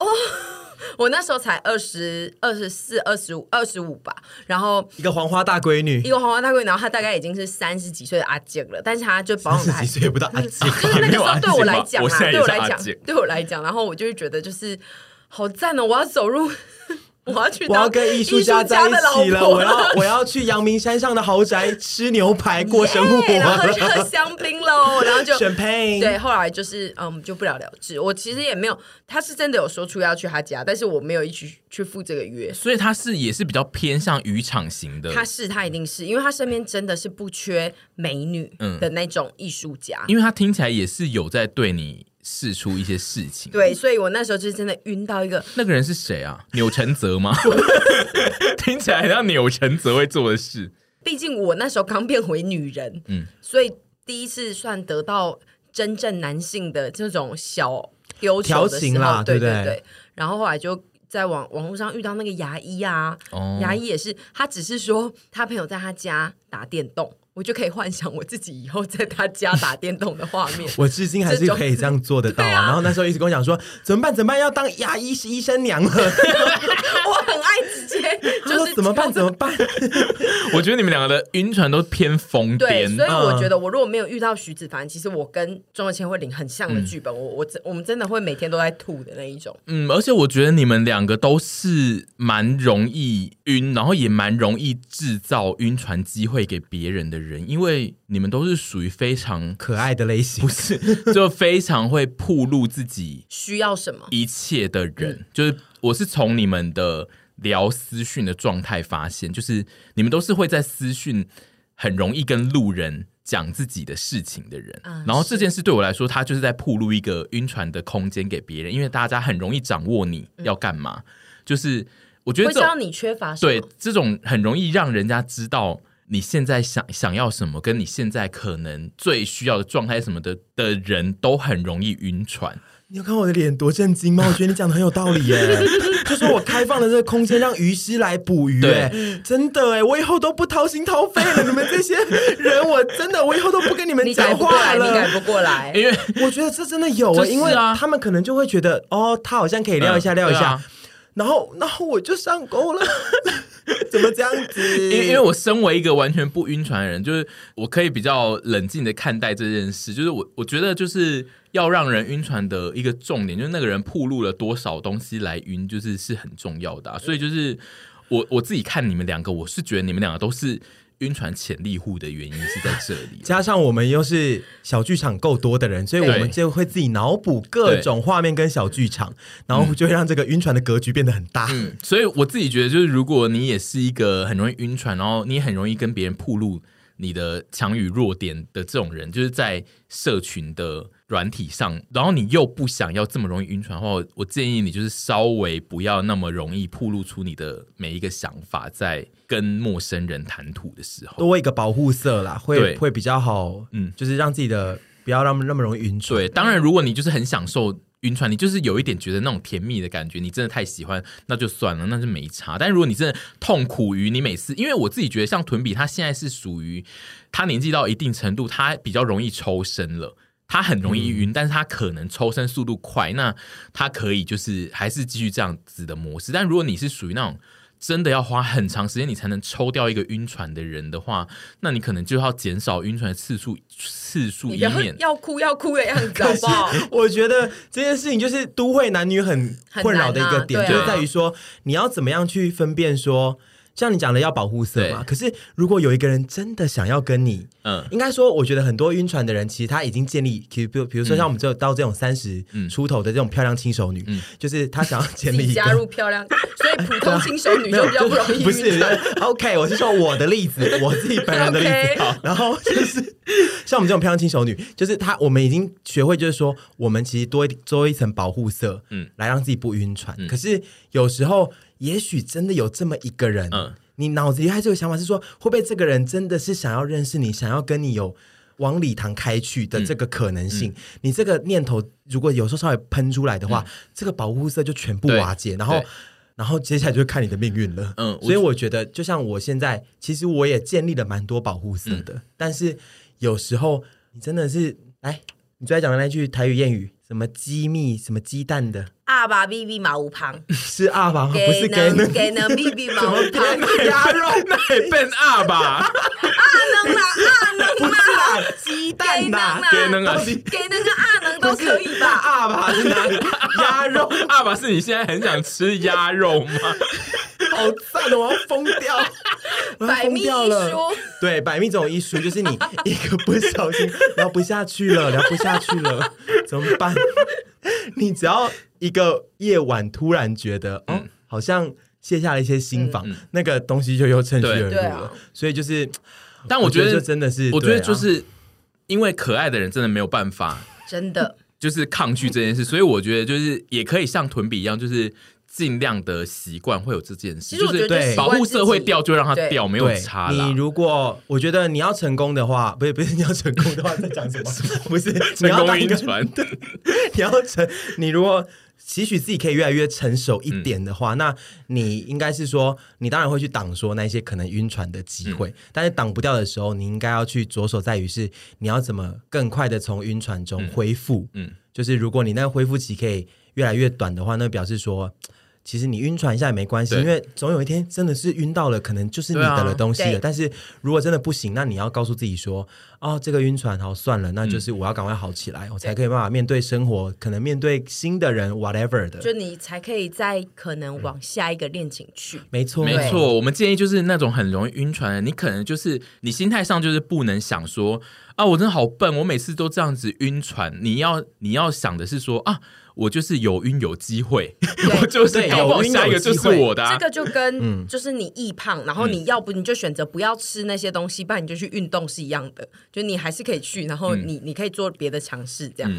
哦，我那时候才二十二十四、二十五、二十五吧，然后一个黄花大闺女，一个黄花大闺女，然后她大概已经是三十几岁的阿姐了，但是她就保养的还三十几岁也不到阿姐，就是那个时候对我来讲啊，对我来讲，对我来讲，然后我就会觉得就是好赞哦，我要走入。我要去，我要跟艺术家在一起了。我要我要去阳明山上的豪宅吃牛排过生活，yeah, 然后喝香槟喽，然后就 Champagne。对，后来就是嗯，就不了了之。我其实也没有，他是真的有说出要去他家，但是我没有一起去赴这个约。所以他是也是比较偏向渔场型的。他是他一定是因为他身边真的是不缺美女的那种艺术家，嗯，因为他听起来也是有在对你。试出一些事情，对，所以我那时候就是真的晕到一个。那个人是谁啊？钮承泽吗？听起来像钮承泽会做的事。毕竟我那时候刚变回女人，嗯，所以第一次算得到真正男性的这种小丢球的时候，对对对。然后后来就在网网络上遇到那个牙医啊，哦、牙医也是，他只是说他朋友在他家打电动。我就可以幻想我自己以后在他家打电动的画面。我至今还是可以这样做得到啊。啊然后那时候一直跟我讲说，怎么办？怎么办？要当牙医是医生娘了。我 很爱直接就是怎么办？怎么办？我觉得你们两个的晕船都偏疯癫。所以我觉得我如果没有遇到徐子凡，其实我跟钟若谦会领很像的剧本。嗯、我我我们真的会每天都在吐的那一种。嗯，而且我觉得你们两个都是蛮容易晕，然后也蛮容易制造晕船机会给别人的人。人，因为你们都是属于非常可爱的类型，不是 就非常会暴露自己需要什么一切的人，嗯、就是我是从你们的聊私讯的状态发现，就是你们都是会在私讯很容易跟路人讲自己的事情的人，嗯、然后这件事对我来说，他就是在铺路一个晕船的空间给别人，因为大家很容易掌握你要干嘛，嗯、就是我觉得知道你缺乏什么，对这种很容易让人家知道。你现在想想要什么，跟你现在可能最需要的状态什么的的人都很容易晕船。你要看我的脸多震惊吗？我觉得你讲的很有道理耶。就说我开放了这个空间，让鱼师来捕鱼。对，真的哎，我以后都不掏心掏肺了。你们这些人，我真的，我以后都不跟你们讲话了。你改不过来，因为 我觉得这真的有啊，因为他们可能就会觉得，哦，他好像可以撩一下，撩一下。然后，然后我就上钩了。怎么这样子？因为因为我身为一个完全不晕船的人，就是我可以比较冷静的看待这件事。就是我我觉得就是要让人晕船的一个重点，就是那个人暴露了多少东西来晕，就是是很重要的啊。所以就是我我自己看你们两个，我是觉得你们两个都是。晕船潜力户的原因是在这里，加上我们又是小剧场够多的人，所以我们就会自己脑补各种画面跟小剧场，然后就会让这个晕船的格局变得很大。嗯，所以我自己觉得，就是如果你也是一个很容易晕船，然后你很容易跟别人暴露你的强与弱点的这种人，就是在社群的软体上，然后你又不想要这么容易晕船的话，我建议你就是稍微不要那么容易暴露出你的每一个想法，在跟陌生人谈吐的时候，多一个保护色啦，会对会比较好。嗯，就是让自己的不要让那么容易晕船。对，当然如果你就是很享受晕船，你就是有一点觉得那种甜蜜的感觉，你真的太喜欢，那就算了，那就没差。但如果你真的痛苦于你每次，因为我自己觉得像屯比他现在是属于他年纪到一定程度，他比较容易抽身了。他很容易晕，嗯、但是他可能抽身速度快，那他可以就是还是继续这样子的模式。但如果你是属于那种真的要花很长时间你才能抽掉一个晕船的人的话，那你可能就要减少晕船的次数次数，以免要哭要哭的样子，好不好？我觉得这件事情就是都会男女很困扰的一个点，啊、就是在于说你要怎么样去分辨说。像你讲的要保护色嘛，可是如果有一个人真的想要跟你，嗯，应该说，我觉得很多晕船的人其实他已经建立，比如比如说像我们这到这种三十出头的这种漂亮轻熟女，嗯就是他想要建立加入漂亮，所以普通轻熟女就 比较不容易。不是，OK，我是说我的例子，我自己本人的例子。好然后就是像我们这种漂亮轻熟女，就是她我们已经学会，就是说我们其实多多一层保护色，嗯，来让自己不晕船。可是有时候。也许真的有这么一个人，嗯，你脑子里还是有想法，是说会不会这个人真的是想要认识你，想要跟你有往礼堂开去的这个可能性？你这个念头如果有时候稍微喷出来的话，嗯、这个保护色就全部瓦解，然后，然后接下来就看你的命运了。嗯，所以我觉得，就像我现在，其实我也建立了蛮多保护色的，嗯、但是有时候你真的是，哎，你最爱讲的那句台语谚语。什么鸡蜜，什么鸡蛋的？阿爸 B B 毛旁，是阿爸，不是给能给能 B B 毛旁鸭肉，奶笨阿爸，阿能啦，阿能啦，鸡蛋呐，给能啊，给能跟阿能都可以吧？阿爸是哪里？鸭肉，阿爸是你现在很想吃鸭肉吗？好赞的，我要疯掉，我要疯掉了。对，百密总有一疏，就是你一个不小心聊不下去了，聊不下去了，怎么办？你只要一个夜晚突然觉得，嗯、哦，好像卸下了一些心防，嗯、那个东西就又趁虚而入了。啊、所以就是，但我觉得就真的是，我觉得就是因为可爱的人真的没有办法，真的 就是抗拒这件事，所以我觉得就是也可以像屯比一样，就是。尽量的习惯会有这件事，就是对保护社会掉就让它掉，没有差。你如果我觉得你要成功的话，不是不是你要成功的话在讲什么？不是成功晕船，你要成你如果期许自己可以越来越成熟一点的话，那你应该是说，你当然会去挡说那些可能晕船的机会，但是挡不掉的时候，你应该要去着手在于是你要怎么更快的从晕船中恢复。嗯，就是如果你那个恢复期可以越来越短的话，那表示说。其实你晕船一下也没关系，因为总有一天真的是晕到了，可能就是你的了东西了。啊、但是如果真的不行，那你要告诉自己说：“哦，这个晕船好算了，那就是我要赶快好起来，嗯、我才可以办法面对生活，可能面对新的人，whatever 的。”就你才可以再可能往下一个恋情去。嗯、没错，没错。我们建议就是那种很容易晕船的，你可能就是你心态上就是不能想说：“啊，我真的好笨，我每次都这样子晕船。”你要你要想的是说：“啊。”我就是有晕有机会，我就是搞不好下一个就是我的。这个就跟就是你易胖，然后你要不你就选择不要吃那些东西，不然你就去运动是一样的。就你还是可以去，然后你你可以做别的尝试，这样。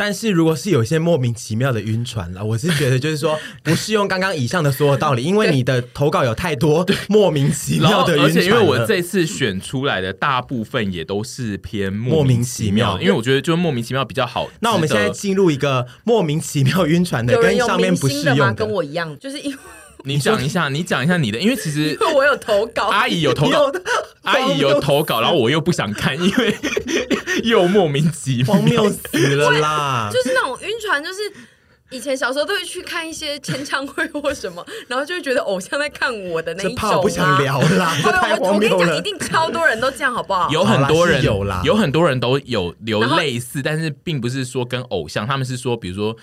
但是如果是有一些莫名其妙的晕船了，我是觉得就是说不适用刚刚以上的所有道理，因为你的投稿有太多莫名其妙的晕船，而且因为我这次选出来的大部分也都是偏莫名其妙，因为我觉得就莫名其妙比较好。那我们现在进入一个莫名其妙晕船的，跟上面不适用的，跟我一样，就是因为。你讲一下，你讲一下你的，因为其实我有投稿，阿姨有投稿，阿姨有投稿，然后我又不想看，因为 又莫名其妙，荒谬死了啦！就是那种晕船，就是以前小时候都会去看一些签唱会或什么，然后就会觉得偶像在看我的那一种啊。不想聊啦，我我跟你讲，一定超多人都这样，好不好？有很多人有啦，有很多人都有留类似，但是并不是说跟偶像，他们是说，比如说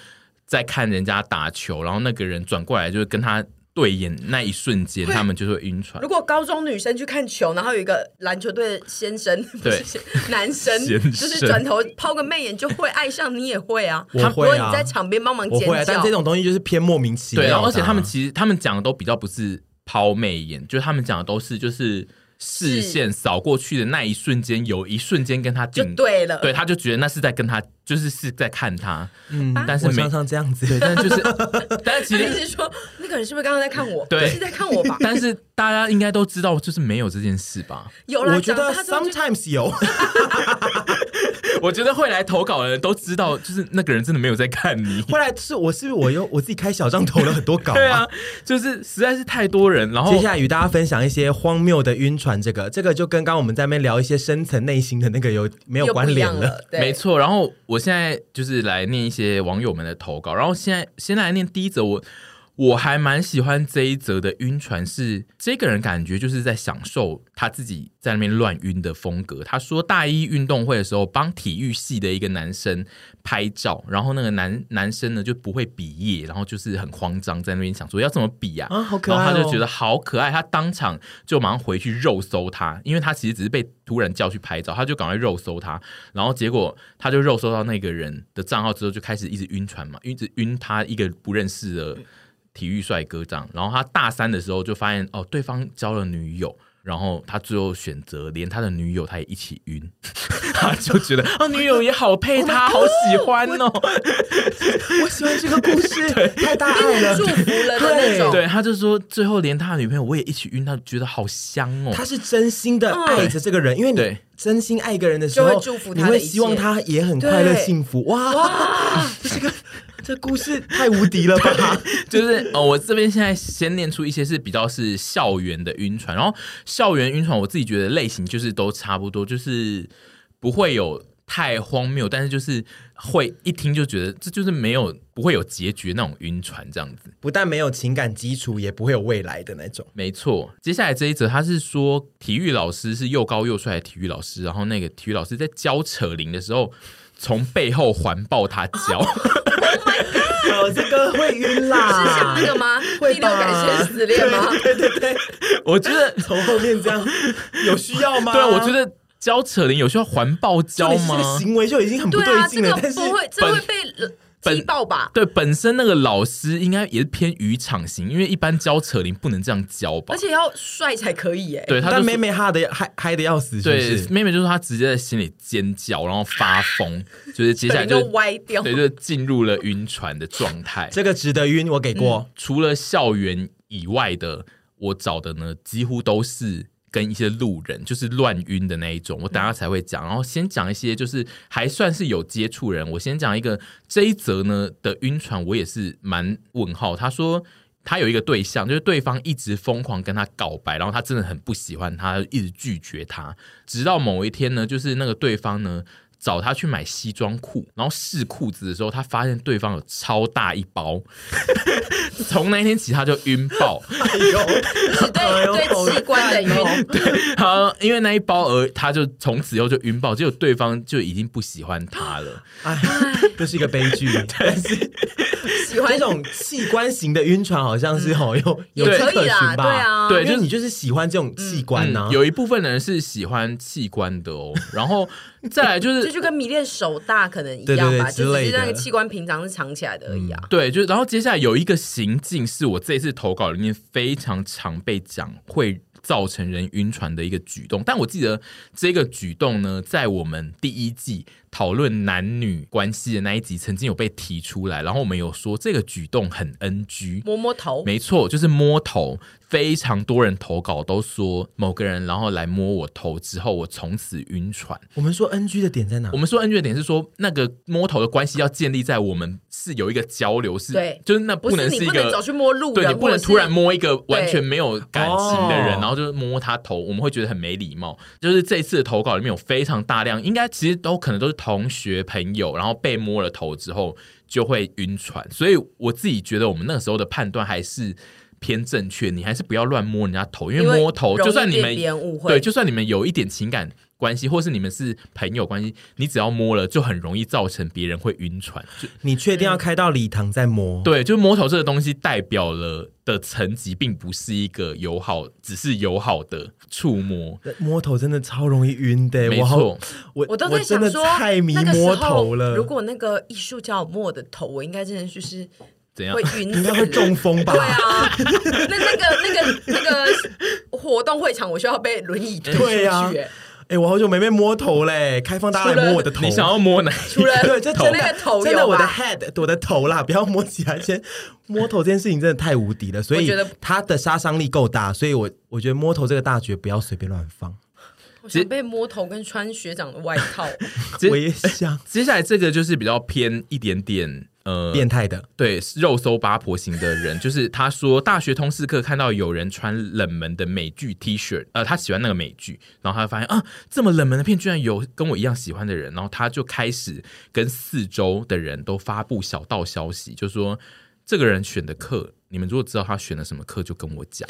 在看人家打球，然后那个人转过来就是跟他。对眼那一瞬间，他们就会晕船。如果高中女生去看球，然后有一个篮球队的先生，对，男生，就是转头抛个媚眼就会爱上你，也会啊。我会啊。你在场边帮忙尖叫，但这种东西就是偏莫名其妙。对，然后而且他们其实他们讲的都比较不是抛媚眼，就是他们讲的都是就是。视线扫过去的那一瞬间，有一瞬间跟他就对了，对，他就觉得那是在跟他，就是是在看他。嗯，但是常常这样子，但就是，但是其实是说那个人是不是刚刚在看我？对，是在看我吧？但是大家应该都知道，就是没有这件事吧？有，我觉得 sometimes 有。我觉得会来投稿的人都知道，就是那个人真的没有在看你。后来是我是不是我又我自己开小账投了很多稿、啊？对啊，就是实在是太多人。然后接下来与大家分享一些荒谬的晕船，这个这个就跟刚刚我们在那边聊一些深层内心的那个有没有关联了？了没错。然后我现在就是来念一些网友们的投稿，然后现在先来念第一则我。我还蛮喜欢这一则的晕船，是这个人感觉就是在享受他自己在那边乱晕的风格。他说大一运动会的时候帮体育系的一个男生拍照，然后那个男男生呢就不会比耶，然后就是很慌张在那边想说要怎么比呀？啊，好可爱哦。然后他就觉得好可爱，他当场就马上回去肉搜他，因为他其实只是被突然叫去拍照，他就赶快肉搜他，然后结果他就肉搜到那个人的账号之后，就开始一直晕船嘛，一直晕他一个不认识的。体育帅哥这样，然后他大三的时候就发现哦，对方交了女友，然后他最后选择连他的女友他也一起晕，他就觉得啊、哦，女友也好配他，好喜欢哦，我，我喜欢这个故事，对太大爱了，祝福了的那种。对，他就说最后连他的女朋友我也一起晕，他觉得好香哦。他是真心的爱着这个人，嗯、因为你真心爱一个人的时候，就会祝福他，你会希望他也很快乐幸福。哇，哇 这个。这故事太无敌了吧！就是哦，我这边现在先念出一些是比较是校园的晕船，然后校园晕船，我自己觉得类型就是都差不多，就是不会有太荒谬，但是就是会一听就觉得这就是没有不会有结局那种晕船这样子，不但没有情感基础，也不会有未来的那种。没错，接下来这一则他是说体育老师是又高又帅的体育老师，然后那个体育老师在教扯铃的时候，从背后环抱他脚。哦，这个会晕啦，是像那个吗？会第六感觉死恋吗？对对对，对，我觉得从后面这样有需要吗？对啊，我觉得教扯铃有需要环抱教吗？这个行为就已经很不对劲了，对啊，这个不会，这会被。踢爆吧？对，本身那个老师应该也是偏渔场型，因为一般教扯铃不能这样教吧？而且要帅才可以耶。对，他但妹妹哈的嗨嗨的要死是不是，对，妹妹就是她直接在心里尖叫，然后发疯，就是接下来就，就歪掉，对，就进入了晕船的状态。这个值得晕，我给过。嗯，除了校园以外的，我找的呢，几乎都是。跟一些路人就是乱晕的那一种，我等下才会讲。然后先讲一些就是还算是有接触人。我先讲一个这一则呢的晕船，我也是蛮问号。他说他有一个对象，就是对方一直疯狂跟他告白，然后他真的很不喜欢他，一直拒绝他。直到某一天呢，就是那个对方呢。找他去买西装裤，然后试裤子的时候，他发现对方有超大一包。从那一天起，他就晕爆。哎呦，对对，器官的晕。对，好，因为那一包而他就从此以后就晕爆，结果对方就已经不喜欢他了。哎，这是一个悲剧。但是喜欢这种器官型的晕船，好像是好有有迹可循吧？对啊，对，就是你就是喜欢这种器官呢。有一部分人是喜欢器官的哦，然后。再来就是，这就跟迷恋手大可能一样吧，就只是那个器官平常是藏起来的而已啊。嗯、对，就然后接下来有一个宁静是我这次投稿里面非常常被讲会造成人晕船的一个举动，但我记得这个举动呢，在我们第一季。讨论男女关系的那一集曾经有被提出来，然后我们有说这个举动很 NG，摸摸头，没错，就是摸头。非常多人投稿都说某个人然后来摸我头之后，我从此晕船。我们说 NG 的点在哪？我们说 NG 的点是说那个摸头的关系要建立在我们是有一个交流，是对，就是那不能是一个走去摸路人，对，你不能突然摸一个完全没有感情的人，然后就是摸他头，我们会觉得很没礼貌。就是这次的投稿里面有非常大量，应该其实都可能都是同学。朋友，然后被摸了头之后就会晕船，所以我自己觉得我们那个时候的判断还是偏正确。你还是不要乱摸人家头，因为摸头就算你们对，就算你们有一点情感关系，或是你们是朋友关系，你只要摸了，就很容易造成别人会晕船。就你确定要开到礼堂再摸？对，就摸头这个东西代表了的层级，并不是一个友好，只是友好的触摸。摸头真的超容易晕的，没错，我我都在想说，太迷摸头了。如果那个艺术家摸我的头，我应该真的就是怎样？会晕，应该会中风吧？对啊，那那个那个那个活动会场，我需要被轮椅推出去。哎、欸，我好久没被摸头嘞！开放大家来摸我的头，你想要摸哪？除了对，就真的头，真的我的 head，我的头啦，不要摸起来。先摸头这件事情真的太无敌了，所以它的杀伤力够大，所以我我觉得摸头这个大绝不要随便乱放。我想被摸头跟穿学长的外套，我也想。接下来这个就是比较偏一点点呃变态的，对肉搜八婆型的人，就是他说大学通识课看到有人穿冷门的美剧 T 恤，呃，他喜欢那个美剧，然后他就发现啊，这么冷门的片居然有跟我一样喜欢的人，然后他就开始跟四周的人都发布小道消息，就说这个人选的课。你们如果知道他选了什么课，就跟我讲。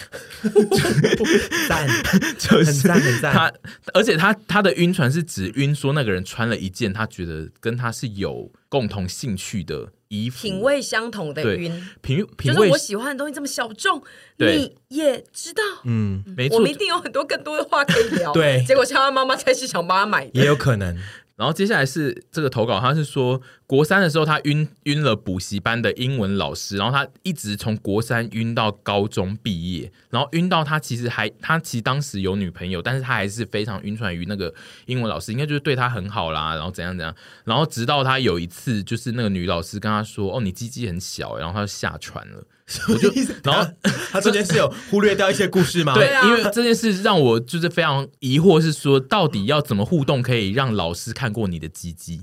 赞，就是很赞很赞。他而且他他的晕船是指晕说那个人穿了一件他觉得跟他是有共同兴趣的衣服，品味相同的晕。品品味，就是我喜欢的东西这么小众，你也知道。嗯，没错，我们一定有很多更多的话可以聊。对，结果像他妈妈才是想帮他买，也有可能。然后接下来是这个投稿，他是说国三的时候他晕晕了补习班的英文老师，然后他一直从国三晕到高中毕业，然后晕到他其实还他其实当时有女朋友，但是他还是非常晕船于那个英文老师，应该就是对他很好啦，然后怎样怎样，然后直到他有一次就是那个女老师跟他说：“哦，你鸡鸡很小。”然后他就下船了。我就然后他中间是有忽略掉一些故事吗？对，因为这件事让我就是非常疑惑，是说到底要怎么互动可以让老师看过你的鸡鸡？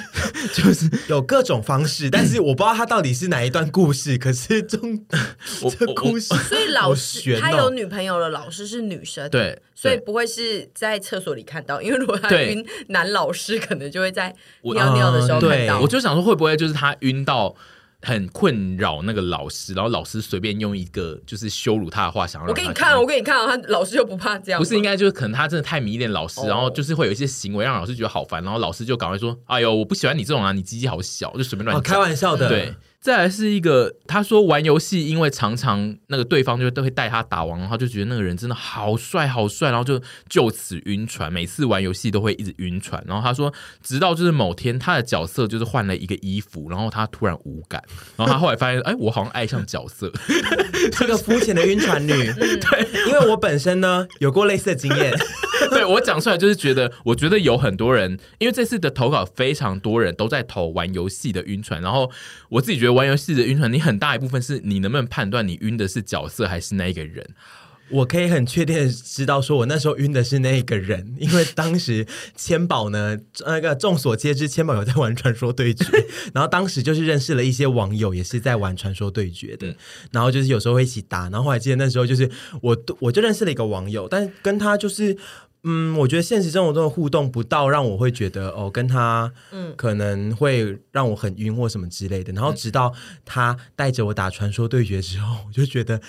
就是有各种方式，但是我不知道他到底是哪一段故事。可是中这故事，所以老师他有女朋友了老师是女生，对，所以不会是在厕所里看到，因为如果他晕男老师，可能就会在尿尿的时候看到。我就想说，会不会就是他晕到？很困扰那个老师，然后老师随便用一个就是羞辱他的话，想让我给你看，我给你看，他老师又不怕这样，不是应该就是可能他真的太迷恋老师，然后就是会有一些行为让老师觉得好烦，然后老师就赶快说：“哎呦，我不喜欢你这种啊，你鸡鸡好小，就随便乱讲。”开玩笑的，对。再来是一个，他说玩游戏，因为常常那个对方就都会带他打王，然后就觉得那个人真的好帅好帅，然后就就此晕船，每次玩游戏都会一直晕船。然后他说，直到就是某天他的角色就是换了一个衣服，然后他突然无感，然后他后来发现，哎，我好像爱上角色，这个 肤浅的晕船女。对，因为我本身呢有过类似的经验，对我讲出来就是觉得，我觉得有很多人，因为这次的投稿非常多人都在投玩游戏的晕船，然后我自己觉得。玩游戏的晕船，你很大一部分是你能不能判断你晕的是角色还是那一个人？我可以很确定知道，说我那时候晕的是那一个人，因为当时千宝呢，那个众所皆知，千宝有在玩传说对决，然后当时就是认识了一些网友，也是在玩传说对决的，然后就是有时候会一起打，然后后来记得那时候就是我我就认识了一个网友，但跟他就是。嗯，我觉得现实生活中的互动不到让我会觉得哦，跟他嗯可能会让我很晕或什么之类的。然后直到他带着我打传说对决之后，我就觉得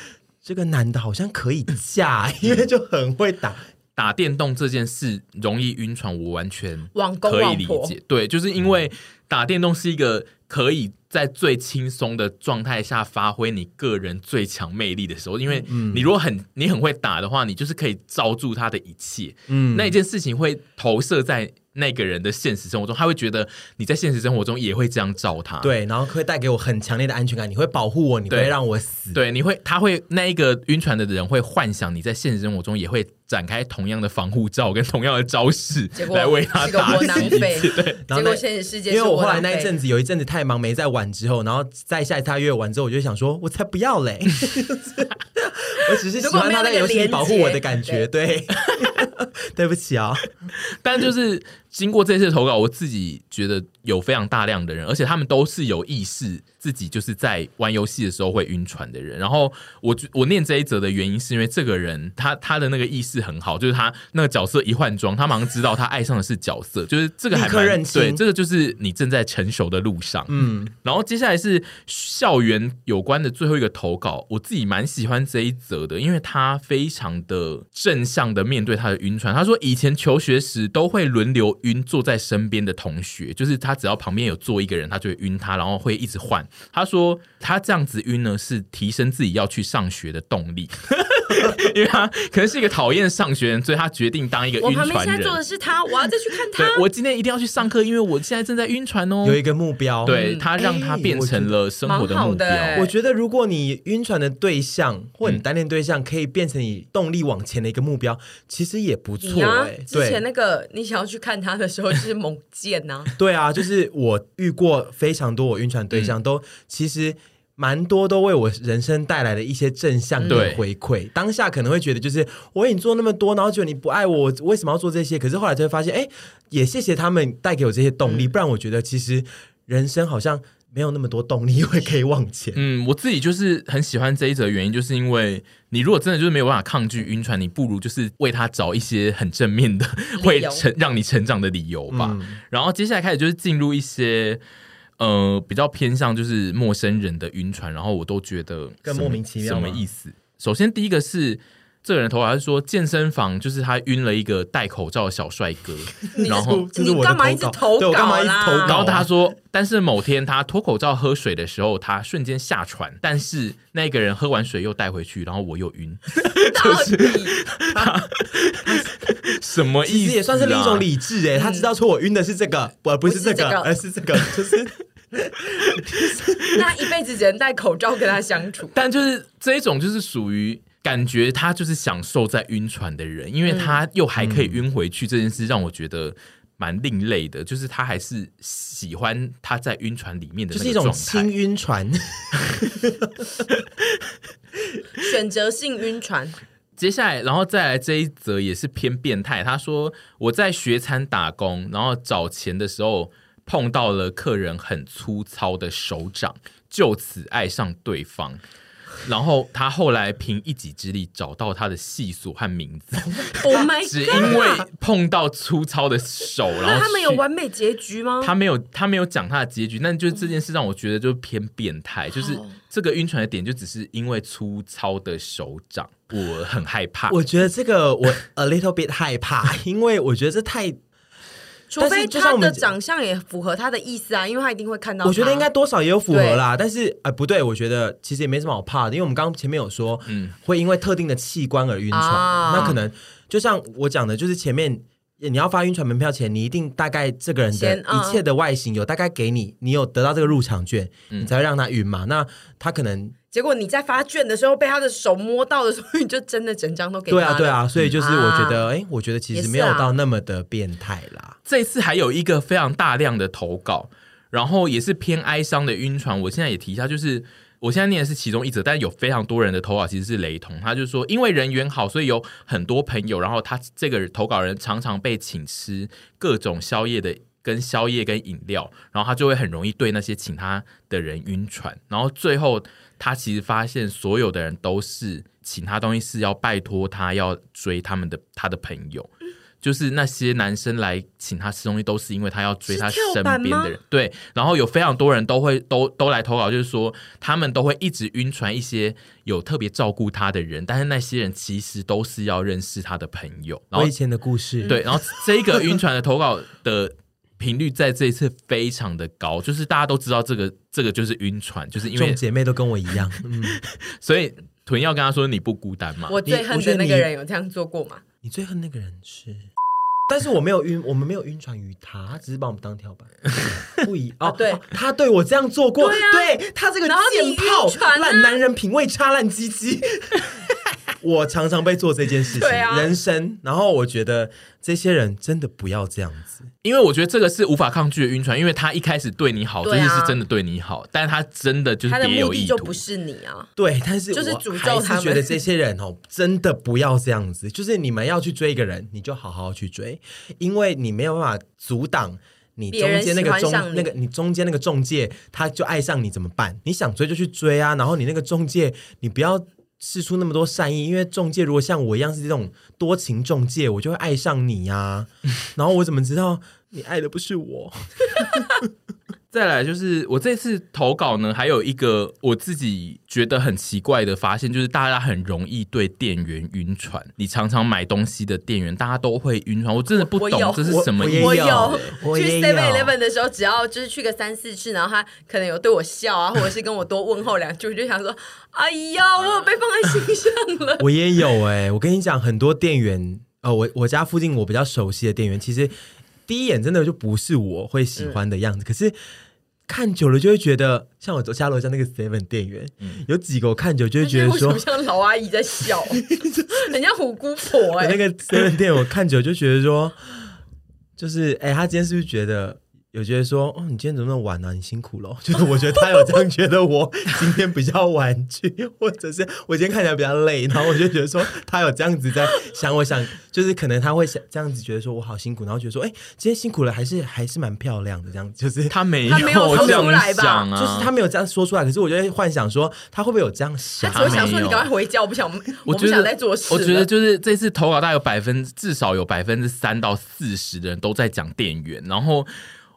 这个男的好像可以嫁，因为就很会打打电动这件事容易晕船，我完全可以理解。对，就是因为打电动是一个可以。在最轻松的状态下发挥你个人最强魅力的时候，因为你如果很你很会打的话，你就是可以罩住他的一切。嗯，那一件事情会投射在那个人的现实生活中，他会觉得你在现实生活中也会这样照他。对，然后会带给我很强烈的安全感。你会保护我，你不会让我死。对，你会，他会那一个晕船的人会幻想你在现实生活中也会展开同样的防护罩跟同样的招式来为他打击。对，然后现实世界，因为我后来那一阵子有一阵子太忙没在玩。之后，然后再下一次他约玩之后，我就想说，我才不要嘞！我只是喜欢他在游戏里保护我的感觉，对，对不起啊，但就是。经过这次投稿，我自己觉得有非常大量的人，而且他们都是有意识自己就是在玩游戏的时候会晕船的人。然后我我念这一则的原因，是因为这个人他他的那个意识很好，就是他那个角色一换装，他马上知道他爱上的是角色，就是这个还蛮对，这个就是你正在成熟的路上。嗯，然后接下来是校园有关的最后一个投稿，我自己蛮喜欢这一则的，因为他非常的正向的面对他的晕船。他说以前求学时都会轮流。晕坐在身边的同学，就是他只要旁边有坐一个人，他就会晕他，然后会一直换。他说他这样子晕呢，是提升自己要去上学的动力，因为他可能是一个讨厌上学人，所以他决定当一个晕船人。我旁边现在坐的是他，我要再去看他。我今天一定要去上课，因为我现在正在晕船哦。有一个目标，对他让他变成了生活的目标。欸、我觉得如果你晕船的对象或你单恋对象可以变成你动力往前的一个目标，其实也不错、欸。哎、啊，之前那个你想要去看他。的时候就是猛贱呐，对啊，就是我遇过非常多我晕船对象，都其实蛮多都为我人生带来了一些正向的回馈。当下可能会觉得，就是我为你做那么多，然后觉得你不爱我，我为什么要做这些？可是后来就会发现，哎，也谢谢他们带给我这些动力，不然我觉得其实人生好像没有那么多动力会可以往前。嗯，我自己就是很喜欢这一则原因，就是因为你如果真的就是没有办法抗拒晕船，你不如就是为他找一些很正面的会成让你成长的理由吧。嗯、然后接下来开始就是进入一些。呃，比较偏向就是陌生人的晕船，然后我都觉得更莫名其妙。什么意思？首先，第一个是这个人的头发，他是说健身房就是他晕了一个戴口罩的小帅哥，然后你干嘛一直投稿啦？然后他说，但是某天他脱口罩喝水的时候，他瞬间下船，但是那个人喝完水又带回去，然后我又晕，就是 他什么意思？也算是另一种理智哎，他知道说我晕的是这个，不不是这个，而是这个，就是。那一辈子只能戴口罩跟他相处，但就是这一种就是属于感觉他就是享受在晕船的人，因为他又还可以晕回去，这件事让我觉得蛮另类的，就是他还是喜欢他在晕船里面的，就是一种轻晕船，选择性晕船。接下来，然后再来这一则也是偏变态，他说我在学餐打工，然后找钱的时候。碰到了客人很粗糙的手掌，就此爱上对方。然后他后来凭一己之力找到他的细数和名字。Oh my God！只因为碰到粗糙的手，然后他们有完美结局吗？他没有，他没有讲他的结局。但就是这件事让我觉得就偏变态，就是这个晕船的点就只是因为粗糙的手掌，我很害怕。我觉得这个我 a little bit 害怕，因为我觉得这太。除非他的长相也符合他的意思啊，因为他一定会看到。我觉得应该多少也有符合啦，但是呃不对，我觉得其实也没什么好怕的，因为我们刚刚前面有说，嗯，会因为特定的器官而晕船，那可能就像我讲的，就是前面你要发晕船门票前，你一定大概这个人的一切的外形有大概给你，你有得到这个入场券，你才会让他晕嘛。那他可能。结果你在发券的时候被他的手摸到的时候，你就真的整张都给他。对啊，对啊，所以就是我觉得，哎、我觉得其实没有到那么的变态啦。这次还有一个非常大量的投稿，然后也是偏哀伤的晕船。我现在也提一下，就是我现在念的是其中一则，但是有非常多人的投稿其实是雷同。他就说，因为人缘好，所以有很多朋友，然后他这个投稿人常常被请吃各种宵夜的。跟宵夜跟饮料，然后他就会很容易对那些请他的人晕船，然后最后他其实发现所有的人都是请他东西是要拜托他要追他们的他的朋友，就是那些男生来请他吃东西都是因为他要追他身边的人，对，然后有非常多人都会都都来投稿，就是说他们都会一直晕船一些有特别照顾他的人，但是那些人其实都是要认识他的朋友。然后我以前的故事，对，然后这个晕船的投稿的。频率在这一次非常的高，就是大家都知道这个这个就是晕船，就是因为众姐妹都跟我一样，嗯，所以屯要跟他说你不孤单嘛。我最恨的那个人有这样做过吗？你最恨那个人是，但是我没有晕，我们没有晕船于他，他只是把我们当跳板，不一哦，对，他对我这样做过，对，他这个贱炮烂男人品味差烂鸡鸡。我常常被做这件事情，啊、人生。然后我觉得这些人真的不要这样子，因为我觉得这个是无法抗拒的晕船，因为他一开始对你好，这件事真的对你好，但是他真的就是别有意图，就不是你啊。对，但是就是诅咒他们。觉得这些人哦，真的不要这样子。就是你们要去追一个人，你就好好去追，因为你没有办法阻挡你中间那个中那个你中间那个中介，他就爱上你怎么办？你想追就去追啊，然后你那个中介，你不要。释出那么多善意，因为中介如果像我一样是这种多情中介，我就会爱上你呀、然后我怎么知道你爱的不是我？再来就是我这次投稿呢，还有一个我自己觉得很奇怪的发现，就是大家很容易对店员晕船。你常常买东西的店员，大家都会晕船。我真的不懂这是什么意思。我有去 Seven Eleven 的时候，只要就是去个三四次，然后他可能有对我笑啊，或者是跟我多问候两句，我就想说：哎呀，我有被放在心上了。我也有哎、欸，我跟你讲，很多店员，呃，我我家附近我比较熟悉的店员，其实。第一眼真的就不是我会喜欢的样子，嗯、可是看久了就会觉得，像我走下楼下那个 Seven 店员，嗯、有几个我看久就会觉得说，像老阿姨在笑，很像虎姑婆哎、欸。那个 Seven 店我看久就觉得说，就是哎、欸，他今天是不是觉得有觉得说，哦，你今天怎么那么晚呢、啊？你辛苦了。就是我觉得他有这样觉得我今天比较晚去，或者是我今天看起来比较累，然后我就觉得说他有这样子在想，我想就是可能他会想这样子觉得说我好辛苦，然后觉得说，哎，今天辛苦了，还是还是蛮漂亮的这样子。就是他没有他没有这出来样想啊，就是他没有这样说出来，可是我就会幻想说他会不会有这样想？他只会想说你赶快回家，我不想，我不想再做事。我觉得就是这次投稿大概有百分至少有百分之三到四十的人都在讲店员，然后。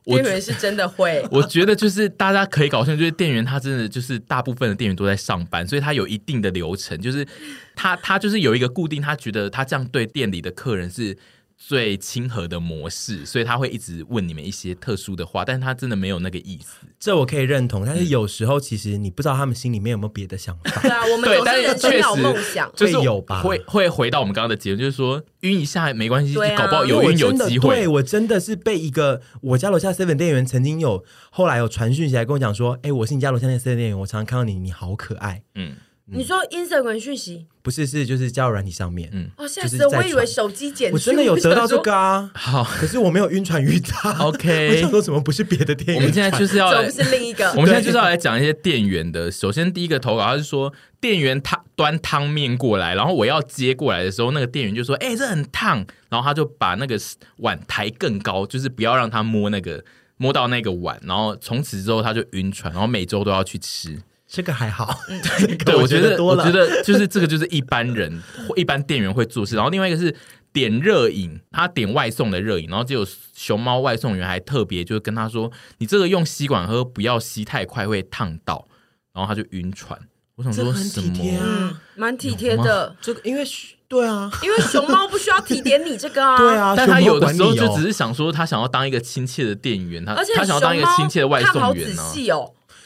店员是真的会，我觉得就是大家可以搞清楚，就是店员他真的就是大部分的店员都在上班，所以他有一定的流程，就是他他就是有一个固定，他觉得他这样对店里的客人是。最亲和的模式，所以他会一直问你们一些特殊的话，但是他真的没有那个意思。这我可以认同，但是有时候其实你不知道他们心里面有没有别的想法。对啊，我们 都是人生有梦想，就是有吧？会会回到我们刚刚的结论，就是说晕一下没关系，啊、搞不好有晕有机会。对，我真的是被一个我家楼下 seven 店员曾经有后来有传讯起来跟我讲说，哎、欸，我是你家楼下那 seven 店员，我常常看到你，你好可爱。嗯。你说 Instagram 讯息不是，是就是交友软体上面，嗯，哦，吓死我！我以为手机简讯，我真的有得到这个啊，好，可是我没有晕船遇到，OK。我想说什么不是别的店员？我们现在就是要来，不是另一个，我们现在就是要来讲一些店员的。首先第一个投稿，他是说店员他端汤面过来，然后我要接过来的时候，那个店员就说：“哎、欸，这很烫。”然后他就把那个碗抬更高，就是不要让他摸那个摸到那个碗。然后从此之后他就晕船，然后每周都要去吃。这个还好，对，我觉得我觉得就是这个就是一般人 一般店员会做事，然后另外一个是点热饮，他点外送的热饮，然后只有熊猫外送员还特别就是跟他说，你这个用吸管喝，不要吸太快会烫到，然后他就晕船。我想说什么？嗯，蛮体贴的。这个因为对啊，因为熊猫不需要提点你这个啊，对啊，但他有的时候就只是想说他想要当一个亲切的店员，他他想要当一个亲切的外送员呢。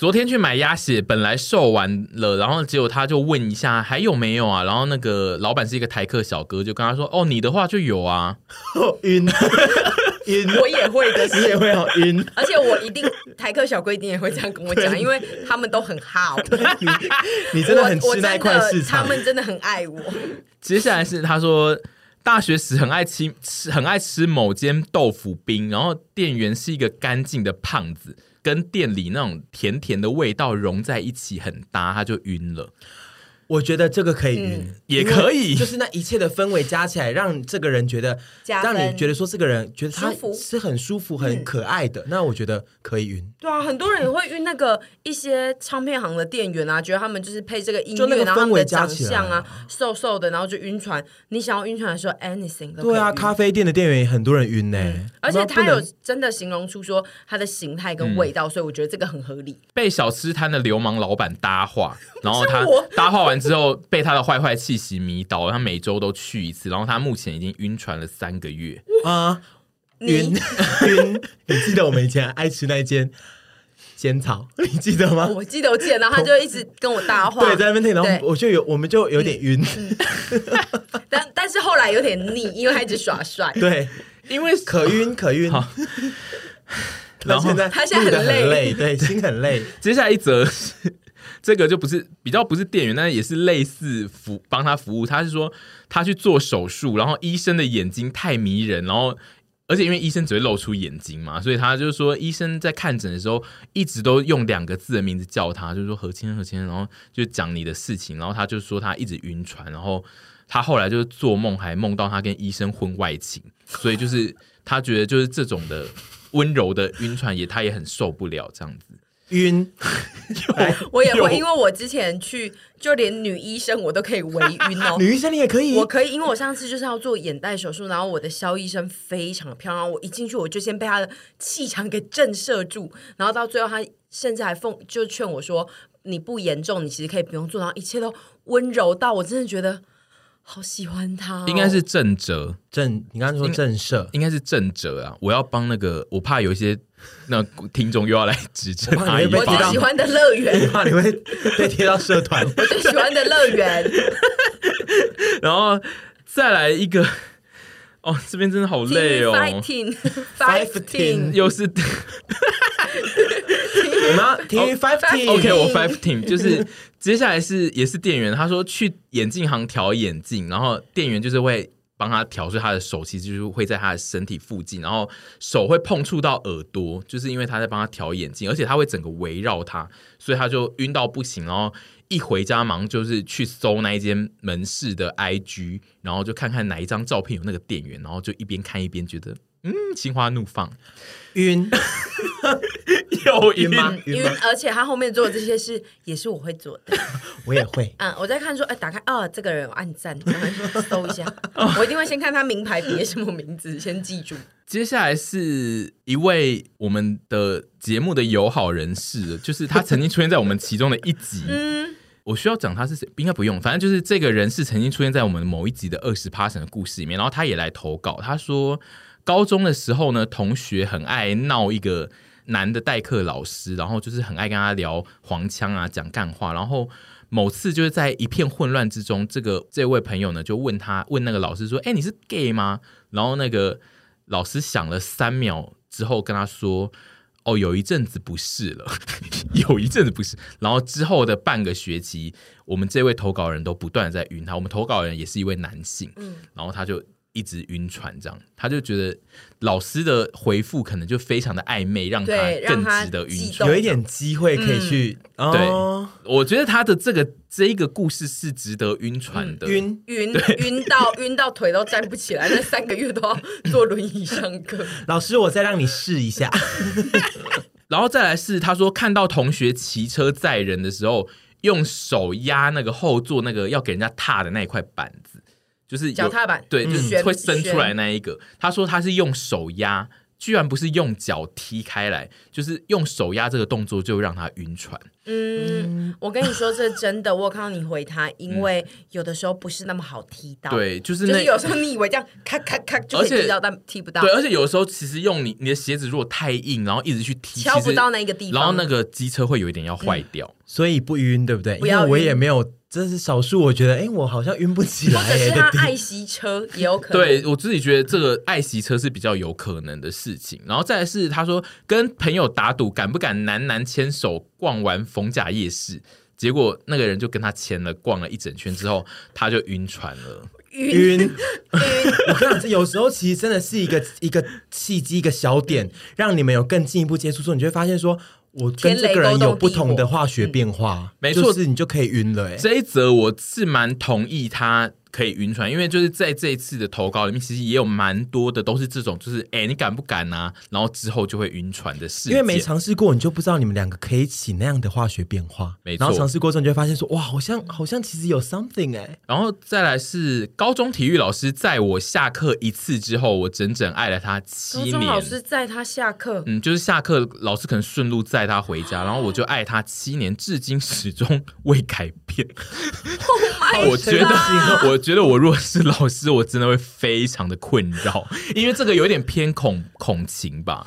昨天去买鸭血，本来售完了，然后结果他就问一下还有没有啊？然后那个老板是一个台客小哥，就跟他说：“哦，你的话就有啊。”晕 晕，我也会的，你也会好晕。而且我一定台客小哥一定也会这样跟我讲，因为他们都很好。你你真的很吃那块市场，他们真的很爱我。接下来是他说大学时很爱吃吃很爱吃某间豆腐冰，然后店员是一个干净的胖子。跟店里那种甜甜的味道融在一起很搭，他就晕了。我觉得这个可以晕，嗯、也可以，就是那一切的氛围加起来，让这个人觉得，让你觉得说这个人觉得他是很舒服、很可爱的。那我觉得可以晕。对啊，很多人也会晕那个一些唱片行的店员啊，觉得他们就是配这个音乐，就那个氛围加起来然后他们的长相啊，瘦瘦的，然后就晕船。你想要晕船的时候，anything。对啊，咖啡店的店员也很多人晕呢、欸嗯，而且他有真的形容出说他的形态跟味道、嗯，所以我觉得这个很合理。被小吃摊的流氓老板搭话，然后他搭话完。之后被他的坏坏气息迷倒了，他每周都去一次，然后他目前已经晕船了三个月。啊，晕？晕！你记得我们以前爱吃那间仙草，你记得吗？我记得，我记得，然后他就一直跟我搭话，对，在那边听，然后我就有，我们就有点晕，但但是后来有点腻，因为他一直耍帅，对，因为可晕 可晕，然后现在他现在很累，很累，对，心很累。接下来一则。这个就不是比较不是店员，但是也是类似服帮他服务。他是说他去做手术，然后医生的眼睛太迷人，然后而且因为医生只会露出眼睛嘛，所以他就是说医生在看诊的时候一直都用两个字的名字叫他，就是说何谦何谦，然后就讲你的事情，然后他就说他一直晕船，然后他后来就是做梦还梦到他跟医生婚外情，所以就是他觉得就是这种的温柔的晕船也他也很受不了这样子。晕，我也会，因为我之前去，就连女医生我都可以围晕哦。女医生你也可以，我可以，因为我上次就是要做眼袋手术，然后我的肖医生非常的漂亮，我一进去我就先被他的气场给震慑住，然后到最后他甚至还奉就劝我说，你不严重，你其实可以不用做，然后一切都温柔到我真的觉得。好喜欢他、哦，应该是正哲正，你刚刚说正社，应该是正哲啊！我要帮那个，我怕有一些那听众又要来指正他。我最喜欢的乐园，我怕你会被贴到社团。我最喜欢的乐园，然后再来一个，哦，这边真的好累哦。Fighting，又是。我们要听 five team，OK，我 five team 就是接下来是也是店员，他说去眼镜行调眼镜，然后店员就是会帮他调，所以他的手其实就是会在他的身体附近，然后手会碰触到耳朵，就是因为他在帮他调眼镜，而且他会整个围绕他，所以他就晕到不行。然后一回家忙就是去搜那一间门市的 IG，然后就看看哪一张照片有那个店员，然后就一边看一边觉得。嗯，心花怒放，晕，有晕吗？晕，而且他后面做的这些事也是我会做的，我也会。嗯，我在看说，哎，打开，哦，这个人有按赞，搜一下，我一定会先看他名牌别什么名字，先记住。接下来是一位我们的节目的友好人士，就是他曾经出现在我们其中的一集。嗯，我需要讲他是谁？应该不用，反正就是这个人是曾经出现在我们某一集的二十 passion 的故事里面，然后他也来投稿，他说。高中的时候呢，同学很爱闹一个男的代课老师，然后就是很爱跟他聊黄腔啊，讲干话。然后某次就是在一片混乱之中，这个这位朋友呢就问他，问那个老师说：“哎，你是 gay 吗？”然后那个老师想了三秒之后跟他说：“哦，有一阵子不是了，有一阵子不是。”然后之后的半个学期，我们这位投稿人都不断的在晕他。我们投稿人也是一位男性，嗯，然后他就。一直晕船，这样他就觉得老师的回复可能就非常的暧昧，让他更值得晕船。有一点机会可以去，嗯、对，我觉得他的这个这一个故事是值得晕船的，晕晕晕到晕到腿都站不起来，那三个月都要坐轮椅上课。老师，我再让你试一下。然后再来是他说看到同学骑车载人的时候，用手压那个后座那个要给人家踏的那一块板子。就是脚踏板，对，就是会伸出来那一个。他说他是用手压，居然不是用脚踢开来，就是用手压这个动作就让他晕船。嗯，我跟你说这真的，我有看到你回他，因为有的时候不是那么好踢到。对，就是就是有时候你以为这样咔咔咔就可以踢到，但踢不到。对，而且有的时候其实用你你的鞋子如果太硬，然后一直去踢，敲不到那个地方，然后那个机车会有一点要坏掉，所以不晕，对不对？因为我也没有。这是少数，我觉得，哎，我好像晕不起来。或者是他爱惜车也有可能。对，我自己觉得这个爱惜车是比较有可能的事情。然后再来是他说跟朋友打赌，敢不敢男男牵手逛完逢甲夜市？结果那个人就跟他牵了，逛了一整圈之后，他就晕船了。晕晕，我跟你讲，有时候其实真的是一个一个契机，一个小点，让你们有更进一步接触之后，你就会发现说。我跟这个人有不同的化学变化，没错，是你就可以晕了。哎，这一则我是蛮同意他可以晕船，因为就是在这一次的投稿里面，其实也有蛮多的都是这种，就是哎，你敢不敢啊？然后之后就会晕船的事。因为没尝试过，你就不知道你们两个可以起那样的化学变化。没错，然后尝试过之后，你就会发现说，哇，好像好像其实有 something 哎。然后再来是高中体育老师在我下课一次之后，我整整爱了他七年。高中老师在他下课，嗯，就是下课老师可能顺路载他回家，然后我就爱他七年，至今始终未改变。我觉得，我觉得我如果是老师，我真的会非常的困扰，因为这个有点偏恐恐情吧。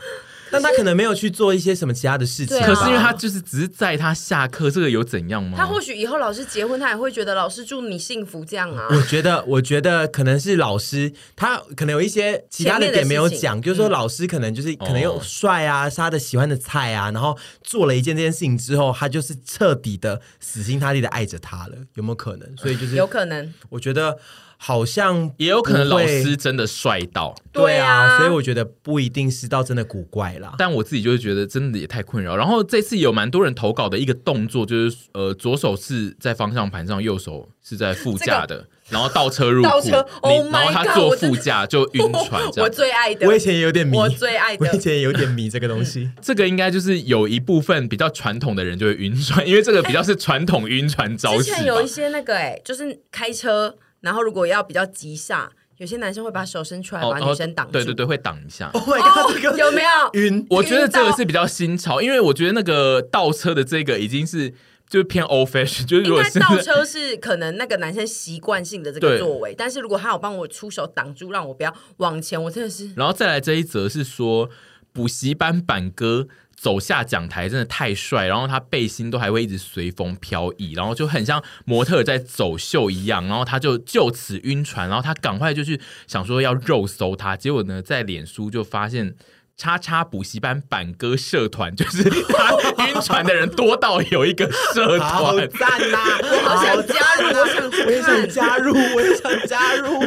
但他可能没有去做一些什么其他的事情，可是因为他就是只是载他下课，这个有怎样吗？他或许以后老师结婚，他也会觉得老师祝你幸福这样啊。我觉得，我觉得可能是老师，他可能有一些其他的点没有讲，就是说老师可能就是可能又帅啊，是他的喜欢的菜啊，然后做了一件这件事情之后，他就是彻底的死心塌地的爱着他了，有没有可能？所以就是有可能，我觉得。好像也有可能老师真的帅到，对啊，所以我觉得不一定是到真的古怪啦。但我自己就是觉得真的也太困扰。然后这次有蛮多人投稿的一个动作，就是呃，左手是在方向盘上，右手是在副驾的，然后倒车入库，倒车，然后他坐副驾就晕船。我最爱的，我以前也有点迷，我最爱的，我以前也有点迷这个东西。这个应该就是有一部分比较传统的人就会晕船，因为这个比较是传统晕船招式。之前有一些那个哎，就是开车。然后如果要比较急刹，有些男生会把手伸出来把女生挡住。对对对，会挡一下。Oh my God，这个有没有晕？我觉得这个是比较新潮，因为我觉得那个倒车的这个已经是就是偏 old fashion，就是如果是倒车是可能那个男生习惯性的这个 作为，但是如果他有帮我出手挡住，让我不要往前，我真的是。然后再来这一则是说补习班板哥。走下讲台真的太帅，然后他背心都还会一直随风飘逸，然后就很像模特在走秀一样，然后他就就此晕船，然后他赶快就去想说要肉搜他，结果呢在脸书就发现叉叉补习班板哥社团，就是他晕船的人多到有一个社团，好赞呐！我好想加入，我想，我也想加入，我也想加入。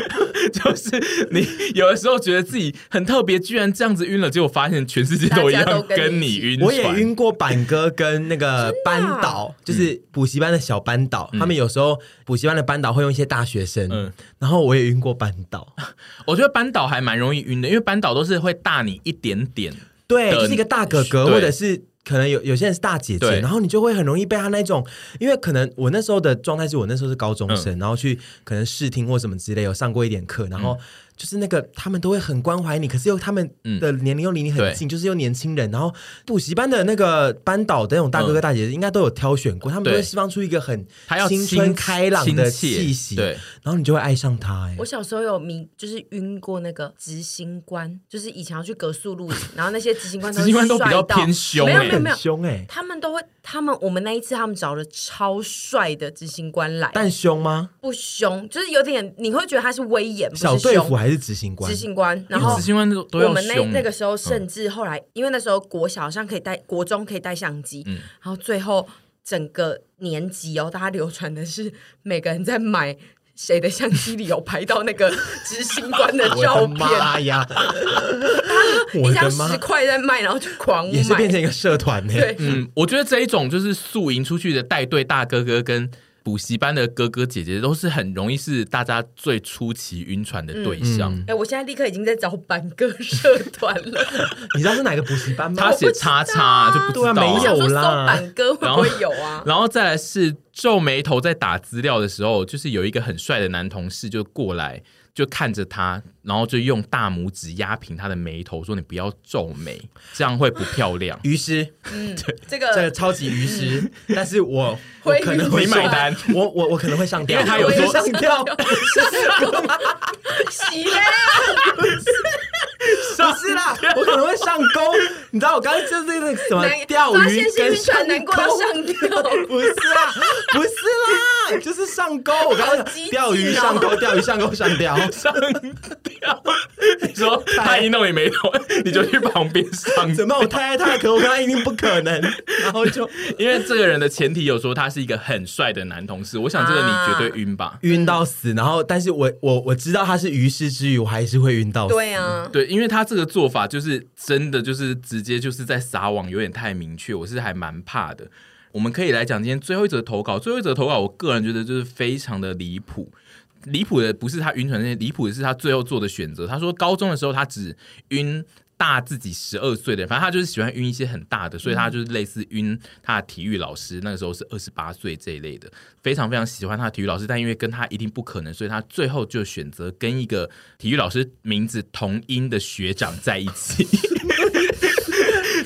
就是你有的时候觉得自己很特别，居然这样子晕了，结果发现全世界都一样跟你晕。我也晕过板哥跟那个班导，就是补习班的小班导，他们有时候补习班的班导会用一些大学生，嗯，然后我也晕过班导。我觉得班导还蛮容易晕的，因为班导都是会大你一点点，对，就是一个大哥哥，或者是。可能有有些人是大姐姐，然后你就会很容易被他那种，因为可能我那时候的状态是我那时候是高中生，嗯、然后去可能试听或什么之类，有上过一点课，然后。嗯就是那个，他们都会很关怀你，可是又他们的年龄又离你很近，嗯、就是又年轻人。然后补习班的那个班导的那种大哥哥大姐姐，应该都有挑选过，嗯、他们都会释放出一个很青春开朗的气息，对，然后你就会爱上他。哎，我小时候有迷，就是晕过那个执行官，就是以前要去隔宿露营，然后那些执行官，执行官都比较偏凶，没有没有没有凶哎，他们都会，他们我们那一次他们找了超帅的执行官来，但凶吗？不凶，就是有点你会觉得他是威严，不是小队服还。还是执行官，执行官，然后执行官都都要我们那那个时候，甚至后来，因为那时候国小好像可以带，国中可以带相机，嗯，然后最后整个年级哦，大家流传的是每个人在买谁的相机里有拍到那个执行官的照片，妈呀，一张十块在卖，然后就狂买，也是变成一个社团呢。对，嗯，我觉得这一种就是宿营出去的带队大哥哥跟。补习班的哥哥姐姐都是很容易是大家最初期晕船的对象。哎、嗯，欸，我现在立刻已经在找板哥社团了。你知道是哪个补习班吗？他写叉叉就不知道，对啊，没有啦。板哥会不会有啊？然后 再来是皱眉头，在打资料的时候，就是有一个很帅的男同事就过来。就看着他，然后就用大拇指压平他的眉头，说：“你不要皱眉，这样会不漂亮。”于是，嗯，对，这个这个超级于是，但是我我可能会买。单，我我我可能会上吊，因为他有说上吊，洗嘞，不是。啦，我可能会上钩。你知道我刚才就是那个什么钓鱼跟上钩，不是啊，不是啦，就是上钩。我刚刚钓鱼上钩，钓鱼上钩上吊。上吊，你说他一弄你眉头，你就去旁边上。怎么我太爱他？可我刚刚一定不可能。然后就因为这个人的前提有说他是一个很帅的男同事，我想这个你绝对晕吧，晕到死。然后，但是我我我知道他是于师之余，我还是会晕到死。对啊，对，因为他这个做法就是真的就是直接就是在撒网，有点太明确，我是还蛮怕的。我们可以来讲今天最后一则投稿，最后一则投稿，我个人觉得就是非常的离谱。离谱的不是他晕船那些，离谱的是他最后做的选择。他说高中的时候他只晕大自己十二岁的，反正他就是喜欢晕一些很大的，所以他就是类似晕他的体育老师，那个时候是二十八岁这一类的，非常非常喜欢他的体育老师，但因为跟他一定不可能，所以他最后就选择跟一个体育老师名字同音的学长在一起。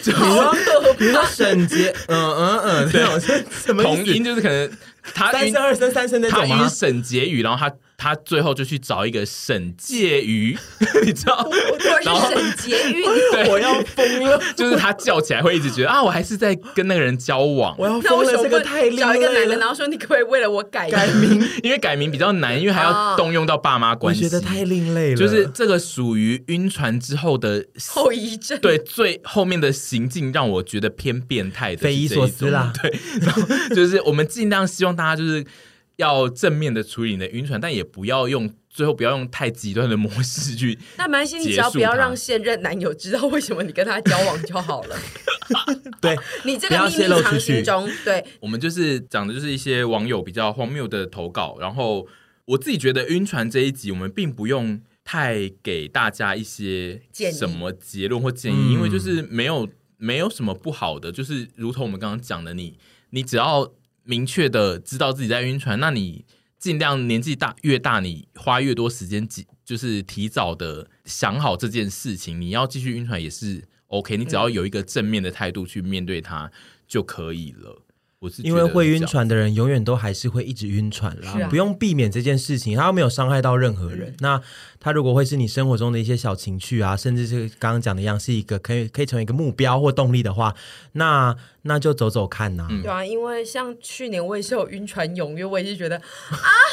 比如说，比如说沈杰，嗯嗯嗯，对，什么同音就是可能他三生二声三声那种吗？他晕沈婕妤，然后他。他最后就去找一个沈介瑜，你知道？然后沈婕妤，对，我要疯了。就是他叫起来会一直觉得啊，我还是在跟那个人交往。我要疯了，这个太厉害了。找一个男的，然后说你可不可以为了我改改名？因为改名比较难，因为还要动用到爸妈关系。我觉得太另类了。就是这个属于晕船之后的后遗症。对，最后面的行径让我觉得偏变态的，匪夷所思啦。对，然后就是我们尽量希望大家就是。要正面的处理你的晕船，但也不要用最后不要用太极端的模式去。那蛮心，你只要不要让现任男友知道为什么你跟他交往就好了。对，你这个秘密藏心中。对，我们就是讲的就是一些网友比较荒谬的投稿。然后我自己觉得晕船这一集，我们并不用太给大家一些什么结论或建议，因为就是没有没有什么不好的，就是如同我们刚刚讲的你，你你只要。明确的知道自己在晕船，那你尽量年纪大越大，你花越多时间，就是提早的想好这件事情。你要继续晕船也是 OK，你只要有一个正面的态度去面对它就可以了。我是因为会晕船的人，永远都还是会一直晕船啦，啊、不用避免这件事情，他又没有伤害到任何人。嗯、那他如果会是你生活中的一些小情趣啊，甚至是刚刚讲的一样，是一个可以可以成为一个目标或动力的话，那那就走走看呐、啊。对啊，因为像去年我也是有晕船踊跃，我也是觉得啊，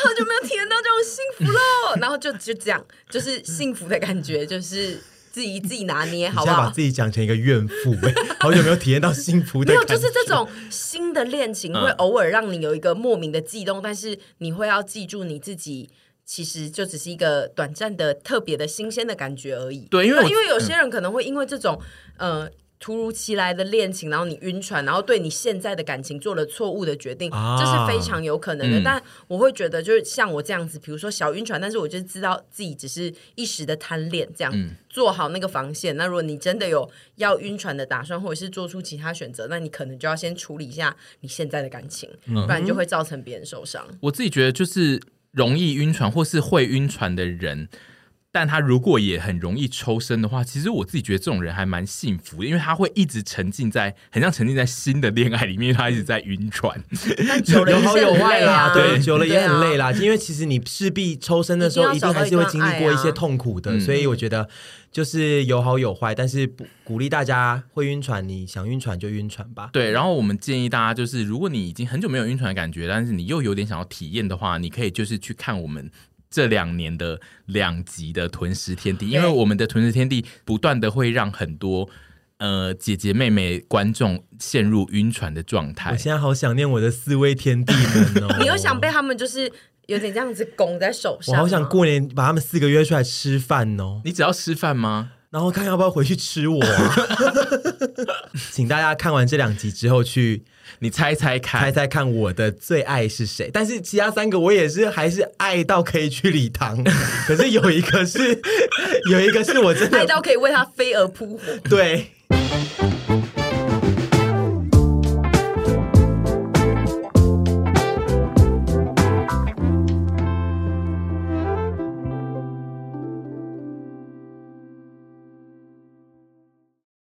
好久没有体验到这种幸福喽，然后就就这样，就是幸福的感觉，就是。自己自己拿捏，好不好？把自己讲成一个怨妇，哎，好久没有体验到幸福的。没有，就是这种新的恋情会偶尔让你有一个莫名的悸动，嗯、但是你会要记住你自己。其实就只是一个短暂的、特别的新鲜的感觉而已。对，因为因为有些人可能会因为这种、嗯、呃突如其来的恋情，然后你晕船，然后对你现在的感情做了错误的决定，啊、这是非常有可能的。嗯、但我会觉得，就是像我这样子，比如说小晕船，但是我就知道自己只是一时的贪恋，这样、嗯、做好那个防线。那如果你真的有要晕船的打算，或者是做出其他选择，那你可能就要先处理一下你现在的感情，嗯、不然就会造成别人受伤。我自己觉得就是。容易晕船或是会晕船的人，但他如果也很容易抽身的话，其实我自己觉得这种人还蛮幸福的，因为他会一直沉浸在很像沉浸在新的恋爱里面，他一直在晕船，久了 有好有坏啦，对，久了也很累啦。因为其实你势必抽身的时候，一定还是会经历过一些痛苦的，所以我觉得就是有好有坏，但是不鼓励大家会晕船，你想晕船就晕船吧。对，然后我们建议大家就是，如果你已经很久没有晕船的感觉，但是你又有点想要体验的话，你可以就是去看我们这两年的两集的《屯食天地》，因为我们的《屯食天地》不断的会让很多呃姐姐妹妹观众陷入晕船的状态。我现在好想念我的四位天地们哦！你又想被他们就是。有点这样子拱在手上，我好想过年把他们四个约出来吃饭哦。你只要吃饭吗？然后看要不要回去吃我啊？请大家看完这两集之后去，你猜猜看，猜猜看我的最爱是谁？但是其他三个我也是还是爱到可以去礼堂，可是有一个是有一个是我真的爱到可以为他飞蛾扑火。对。